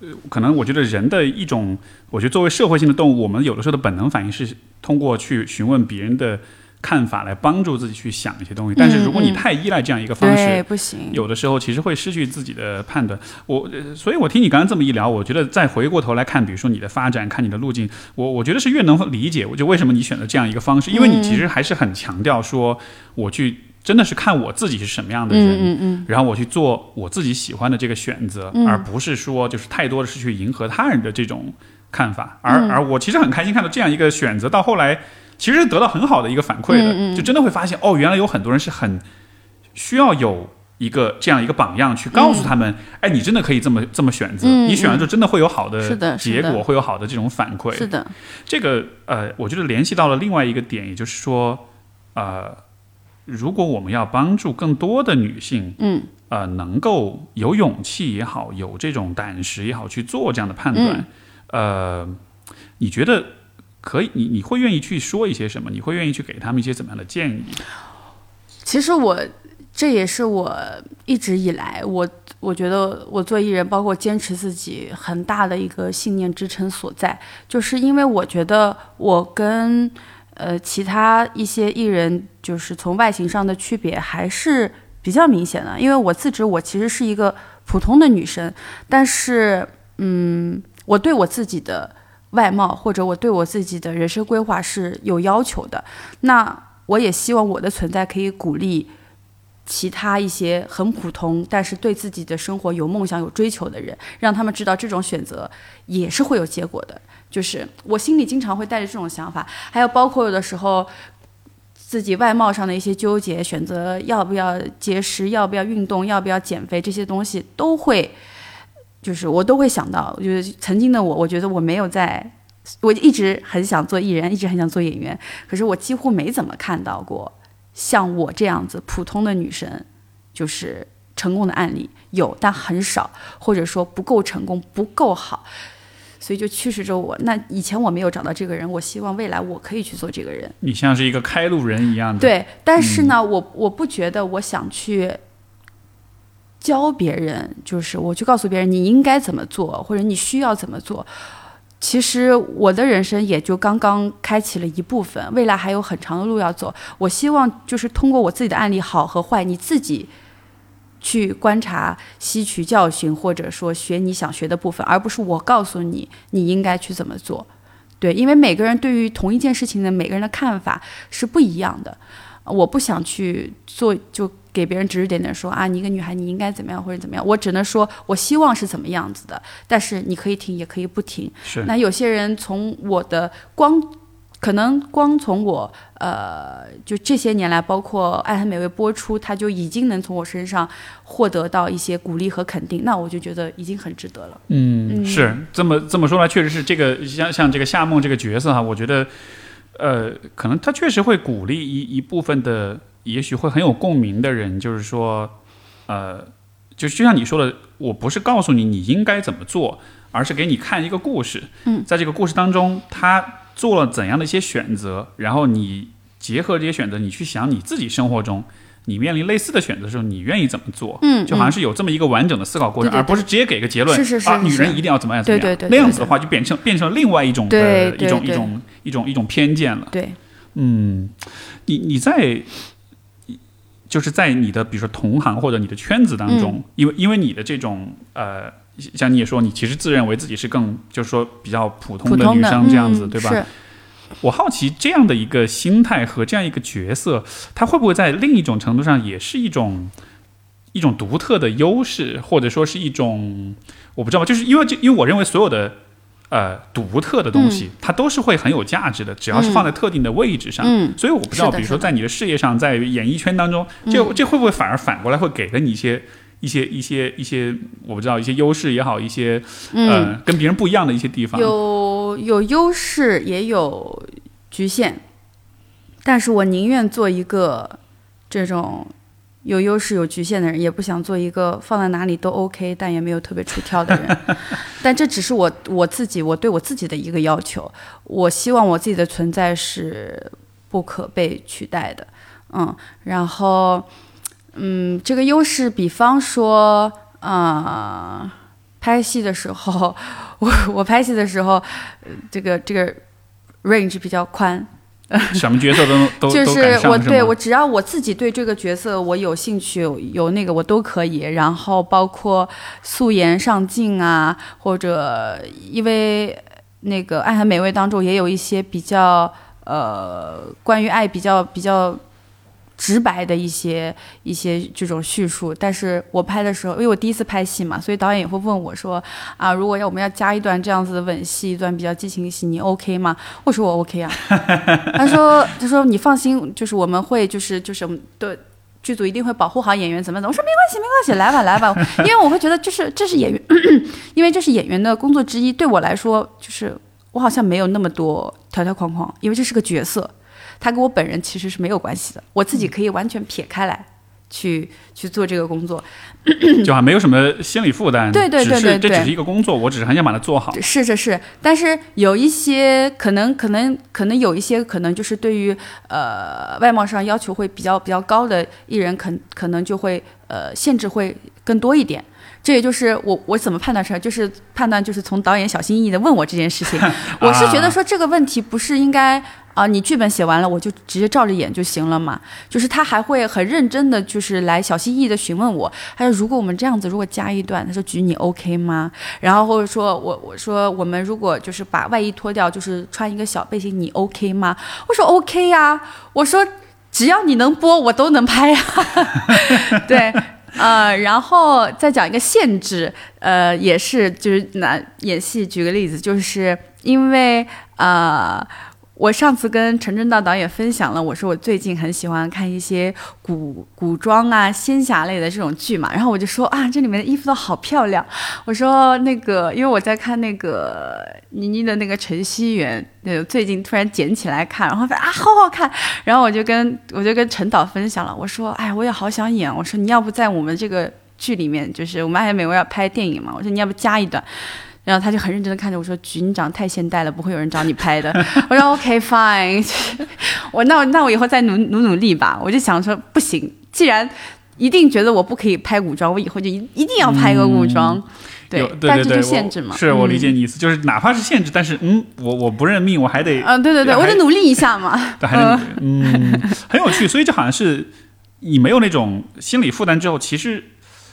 呃，可能我觉得人的一种，我觉得作为社会性的动物，我们有的时候的本能反应是通过去询问别人的看法来帮助自己去想一些东西。但是如果你太依赖这样一个方式，不行。有的时候其实会失去自己的判断。我，所以我听你刚刚这么一聊，我觉得再回过头来看，比如说你的发展，看你的路径，我我觉得是越能理解，我就为什么你选择这样一个方式，因为你其实还是很强调说我去。真的是看我自己是什么样的人，然后我去做我自己喜欢的这个选择，而不是说就是太多的是去迎合他人的这种看法。而而我其实很开心看到这样一个选择，到后来其实得到很好的一个反馈的，就真的会发现哦，原来有很多人是很需要有一个这样一个榜样去告诉他们，哎，你真的可以这么这么选择，你选了之后真的会有好的。结果，会有好的这种反馈。是的，这个呃，我觉得联系到了另外一个点，也就是说呃。如果我们要帮助更多的女性，嗯，呃，能够有勇气也好，有这种胆识也好去做这样的判断，呃，你觉得可以？你你会愿意去说一些什么？你会愿意去给他们一些怎么样的建议？其实我这也是我一直以来，我我觉得我做艺人，包括坚持自己很大的一个信念支撑所在，就是因为我觉得我跟。呃，其他一些艺人就是从外形上的区别还是比较明显的，因为我自知我其实是一个普通的女生，但是，嗯，我对我自己的外貌或者我对我自己的人生规划是有要求的。那我也希望我的存在可以鼓励其他一些很普通但是对自己的生活有梦想、有追求的人，让他们知道这种选择也是会有结果的。就是我心里经常会带着这种想法，还有包括有的时候自己外貌上的一些纠结，选择要不要节食，要不要运动，要不要减肥，这些东西都会，就是我都会想到。就是曾经的我，我觉得我没有在，我一直很想做艺人，一直很想做演员，可是我几乎没怎么看到过像我这样子普通的女生，就是成功的案例有，但很少，或者说不够成功，不够好。所以就驱使着我。那以前我没有找到这个人，我希望未来我可以去做这个人。你像是一个开路人一样的。对，但是呢，我我不觉得我想去教别人，就是我去告诉别人你应该怎么做，或者你需要怎么做。其实我的人生也就刚刚开启了一部分，未来还有很长的路要走。我希望就是通过我自己的案例，好和坏，你自己。去观察、吸取教训，或者说学你想学的部分，而不是我告诉你你应该去怎么做。对，因为每个人对于同一件事情的每个人的看法是不一样的。我不想去做，就给别人指指点点说啊，你一个女孩你应该怎么样或者怎么样。我只能说我希望是怎么样子的，但是你可以听也可以不听。是。那有些人从我的光。可能光从我呃，就这些年来，包括《爱很美味》播出，他就已经能从我身上获得到一些鼓励和肯定，那我就觉得已经很值得了。嗯，是这么这么说来，确实是这个像像这个夏梦这个角色哈，我觉得呃，可能他确实会鼓励一一部分的，也许会很有共鸣的人，就是说呃，就就像你说的，我不是告诉你你应该怎么做，而是给你看一个故事。嗯，在这个故事当中，他。做了怎样的一些选择，然后你结合这些选择，你去想你自己生活中你面临类似的选择的时候，你愿意怎么做？嗯，就好像是有这么一个完整的思考过程，而不是直接给个结论。是是是，女人一定要怎么样怎么样？对对对，那样子的话就变成变成另外一种的一种一种一种一种偏见了。对，嗯，你你在就是在你的比如说同行或者你的圈子当中，因为因为你的这种呃。像你也说，你其实自认为自己是更，就是说比较普通的女生这样子，对吧？我好奇这样的一个心态和这样一个角色，它会不会在另一种程度上也是一种一种独特的优势，或者说是一种我不知道，就是因为这因为我认为所有的呃独特的东西，它都是会很有价值的，只要是放在特定的位置上。嗯，所以我不知道，比如说在你的事业上，在演艺圈当中，这这会不会反而反过来会给了你一些？一些一些一些我不知道一些优势也好，一些嗯，呃跟别人不一样的一些地方。有有优势，也有局限，但是我宁愿做一个这种有优势有局限的人，也不想做一个放在哪里都 OK，但也没有特别出挑的人。但这只是我我自己我对我自己的一个要求，我希望我自己的存在是不可被取代的。嗯，然后嗯，这个优势，比方说啊、呃拍戏的时候，我我拍戏的时候，呃这个这个 range 比较宽，什么角色都都就是我是对我只要我自己对这个角色我有兴趣，有有那个我都可以。然后包括素颜上镜啊，或者因为那个《爱很美味》当中也有一些比较呃关于爱比较比较。直白的一些一些这种叙述，但是我拍的时候，因为我第一次拍戏嘛，所以导演也会问我说啊，如果要我们要加一段这样子的吻戏，一段比较激情戏，你 OK 吗？我说我 OK 啊。他说他说你放心，就是我们会就是就是我们的剧组一定会保护好演员，怎么怎么。我说没关系没关系，来吧来吧，因为我会觉得就是这是演员，因为这是演员的工作之一，对我来说就是我好像没有那么多条条框框，因为这是个角色。他跟我本人其实是没有关系的，我自己可以完全撇开来去去做这个工作。就还没有什么心理负担。对对对对对这只是一个工作，我只是很想把它做好。是是是，但是有一些可能可能可能有一些可能就是对于呃外貌上要求会比较比较高的艺人，可可能就会呃限制会更多一点。这也就是我我怎么判断出来，就是判断就是从导演小心翼翼的问我这件事情，我是觉得说这个问题不是应该啊、你剧本写完了我就直接照着演就行了嘛，就是他还会很认真的就是来小心翼翼的询问我，他说如果我们这样子如果加一段，他说菊你 OK 吗？然后或者说我我说我们如果就是把外衣脱掉，就是穿一个小背心，你 OK 吗？我说 OK 呀、我说只要你能播，我都能拍呀、对。呃，然后再讲一个限制，呃，也是就是拿演戏举个例子，就是因为呃，我上次跟陈正道导演分享了，我说我最近很喜欢看一些古古装啊、仙侠类的这种剧嘛，然后我就说啊，这里面的衣服都好漂亮。我说那个，因为我在看那个倪妮的那个陈希媛，呃，最近突然捡起来看，然后发现啊，好好看。然后我就跟我就跟陈导分享了，我说，哎，我也好想演。我说你要不在我们这个剧里面，就是我们爱美我要拍电影嘛，我说你要不加一段。然后他就很认真的看着我说：“局，你长得太现代了，不会有人找你拍的。”我说：“OK fine。”我那我那我以后再努努努力吧。我就想说，不行，既然一定觉得我不可以拍古装，我以后就一一定要拍个古装。有对但这就对对，限制嘛。我是我理嗯解你意思，就是哪怕是限制，但是嗯，我我不认命，我还得嗯，对对对，我得努力一下嘛。对还得嗯，很有趣。所以这好像是你没有那种心理负担之后，其实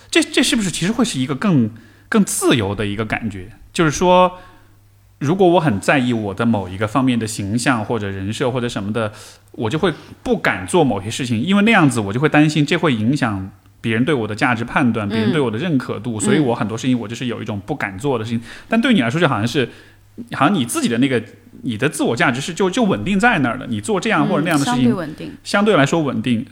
这这是不是其实会是一个更更自由的一个感觉？就是说，如果我很在意我的某一个方面的形象或者人设或者什么的，我就会不敢做某些事情，因为那样子我就会担心这会影响。别人对我的价值判断，别人对我的认可度，所以我很多事情我就是有一种不敢做的事情。但对你来说，就好像是，好像你自己的那个你的自我价值是就就稳定在那儿的。你做这样或者那样的事嗯相情，对稳定。相对来说稳定，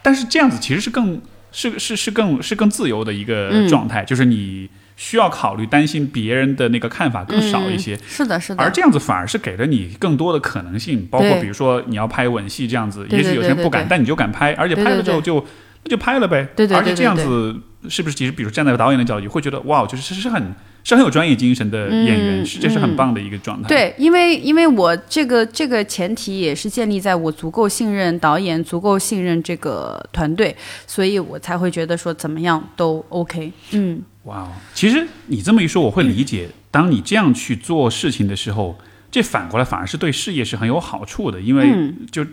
但是这样子其实是更是是是更是更自由的一个嗯状态，就是你需要考虑担心别人的那个看法更少一些，嗯是的，是的。而这样子反而是给了你更多的可能性，包括比如说你要拍吻戏这样子，也许有些人不敢，但你就敢拍，而且拍了之后对。就那就拍了呗，对对对而且这样子是不是其实比如站在导演的角度，会觉得哇，就是这是很是很有专业精神的演员，嗯是这是很嗯棒的一个状态，对，因为因为我这个这个前提也是建立在我足够信任导演，足够信任这个团队，所以我才会觉得说怎么样都 OK。嗯，哇哦，其实你这么一说，我会理解，当你这样去做事情的时候，这反过来反而是对事业是很有好处的，因为嗯。就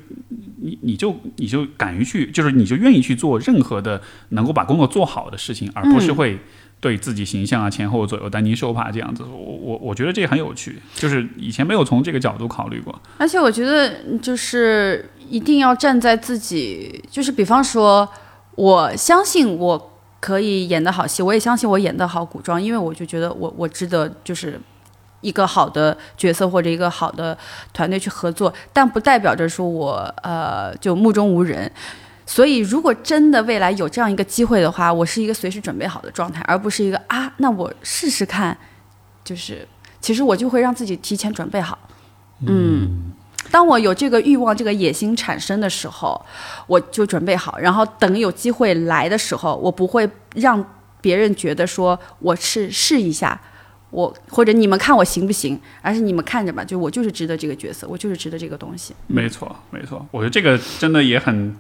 你你就你就敢于去，就是你就愿意去做任何的能够把工作做好的事情，而不是嗯。会对自己形象啊前后左右担惊受怕这样子。我我我觉得这很有趣，就是以前没有从这个角度考虑过。而且我觉得就是一定要站在自己，就是比方说，我相信我可以演得好戏，我也相信我演得好古装，因为我就觉得我我值得就是。一个好的角色或者一个好的团队去合作，但不代表着说我呃就目中无人。所以，如果真的未来有这样一个机会的话，我是一个随时准备好的状态，而不是一个啊，那我试试看。就是，其实我就会让自己提前准备好。嗯，当我有这个欲望、这个野心产生的时候，我就准备好，然后等有机会来的时候，我不会让别人觉得说我是试一下。我或者你们看我行不行，而是你们看着吧，就我就是值得这个角色，我就是值得这个东西。没错，没错，我觉得这个真的也很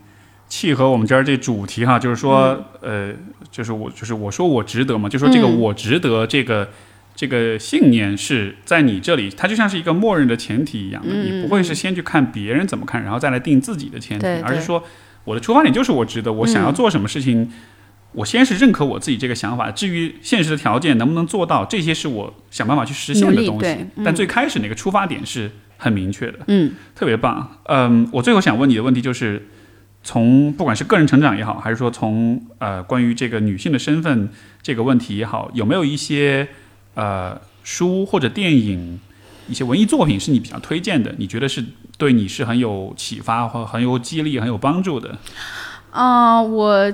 契合我们今儿这主题哈，就是说，呃，就是我就是我说我值得嘛，就说这个嗯我值得这个。这个信念是在你这里，它就像是一个默认的前提一样的，你不会是先去看别人怎么看，然后再来定自己的前提，而是说我的出发点就是我值得，我想要做什么事情，我先是认可我自己这个想法，至于现实的条件能不能做到，这些是我想办法去实现的东西。嗯但最开始那个出发点是很明确的。嗯特别棒。嗯，我最后想问你的问题就是，从不管是个人成长也好，还是说从呃关于这个女性的身份这个问题也好，有没有一些呃书或者电影、一些文艺作品是你比较推荐的？你觉得是对你是很有启发或很有激励、很有帮助的？啊、我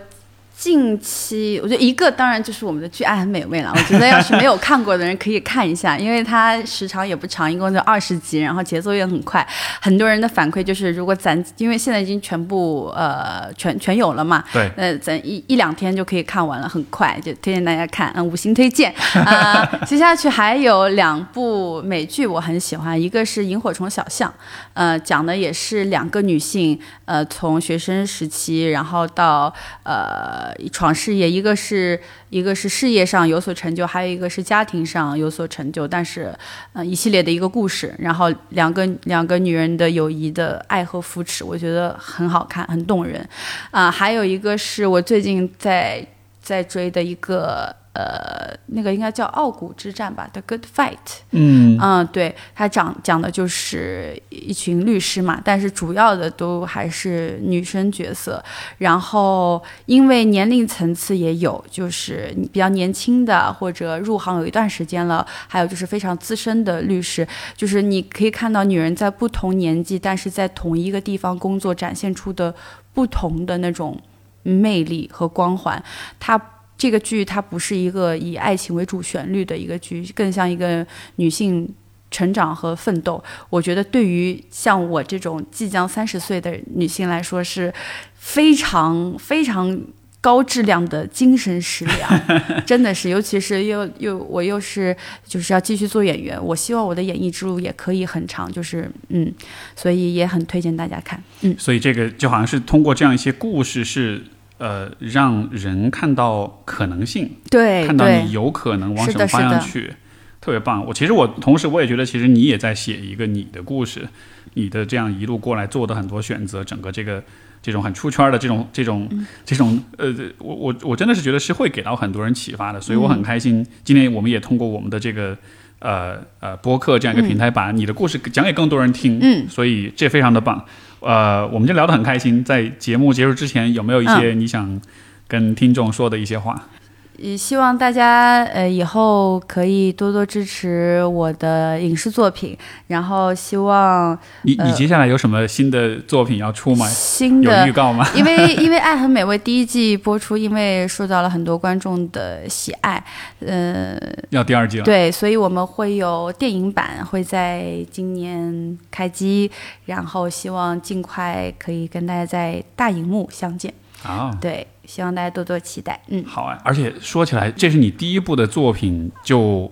近期我觉得一个当然就是我们的剧《爱很美味》了。我觉得要是没有看过的人可以看一下，因为它时长也不长，一共就二十集，然后节奏也很快。很多人的反馈就是，如果咱因为现在已经全部呃全全有了嘛，对，呃，咱一一两天就可以看完了，很快，就推荐大家看，嗯，五星推荐。啊、接下去还有两部美剧我很喜欢，一个是《萤火虫小巷》，呃，讲的也是两个女性，呃，从学生时期，然后到呃闯事业，一个是一个是事业上有所成就，还有一个是家庭上有所成就，但是呃一系列的一个故事，然后两个两个女人的友谊的爱和扶持，我觉得很好看，很动人。啊、还有一个是我最近在在追的一个呃，那个应该叫《傲骨之战》吧，《The Good Fight》。嗯嗯，对，它讲讲的就是一群律师嘛，但是主要的都还是女生角色。然后因为年龄层次也有，就是比较年轻的或者入行有一段时间了，还有就是非常资深的律师，就是你可以看到女人在不同年纪，但是在同一个地方工作，展现出的不同的那种魅力和光环。它这个剧它不是一个以爱情为主旋律的一个剧，更像一个女性成长和奋斗。我觉得对于像我这种即将三十岁的女性来说，是非常非常。高质量的精神食粮，真的是，尤其是又又我又是就是要继续做演员，我希望我的演艺之路也可以很长，就是嗯，所以也很推荐大家看。嗯，所以这个就好像是通过这样一些故事是。呃，让人看到可能性，对，看到你有可能往什么方向去，特别棒。我其实我同时我也觉得，其实你也在写一个你的故事，你的这样一路过来做的很多选择，整个这个这种很出圈的这种这种、嗯这种呃，我我我真的是觉得是会给到很多人启发的，所以我嗯很开心。今天我们也通过我们的这个。呃呃，播客这样一个平台，把你的故事讲给更多人听，嗯，所以这非常的棒。呃，我们就聊得很开心。在节目结束之前，有没有一些你想跟听众说的一些话？也希望大家呃以后可以多多支持我的影视作品，然后希望你你接下来有什么新的作品要出吗？新的预告吗？因为 因为《爱很美味》第一季播出，因为受到了很多观众的喜爱，呃，要第二季了。对，所以我们会有电影版会在今年开机，然后希望尽快可以跟大家在大荧幕相见。啊，对，希望大家多多期待。嗯，好啊！而且说起来，这是你第一部的作品，就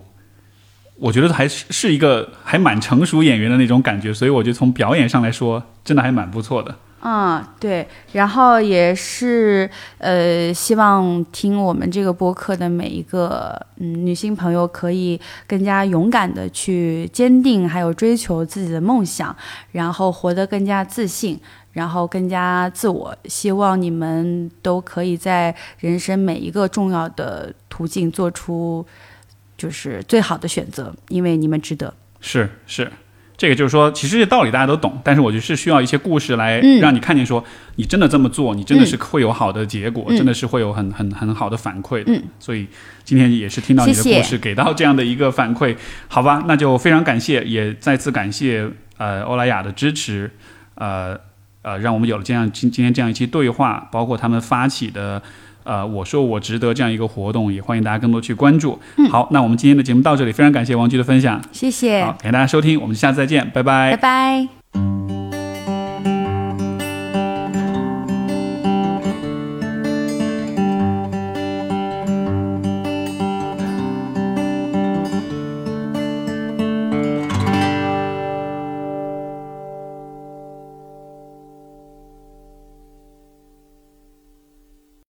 我觉得还是是一个还蛮成熟演员的那种感觉，所以我觉得从表演上来说，真的还蛮不错的。嗯，对，然后也是呃，希望听我们这个播客的每一个嗯女性朋友，可以更加勇敢的去坚定，还有追求自己的梦想，然后活得更加自信，然后更加自我。希望你们都可以在人生每一个重要的途径做出就是最好的选择，因为你们值得。是是，这个就是说，其实这道理大家都懂，但是我觉得是需要一些故事来嗯让你看见说，你真的这么做，你真的是会有好的结果，嗯真的是会有很很很好的反馈的。嗯所以今天也是听到你的谢谢故事，给到这样的一个反馈，好吧，那就非常感谢，也再次感谢呃欧莱雅的支持，呃。呃，让我们有了这样今今天这样一期对话，包括他们发起的。呃，我说我值得这样一个活动，也欢迎大家更多去关注。好，那我们今天的节目到这里，非常感谢王菊的分享，谢谢，好，感谢大家收听，我们下次再见，拜拜，拜拜。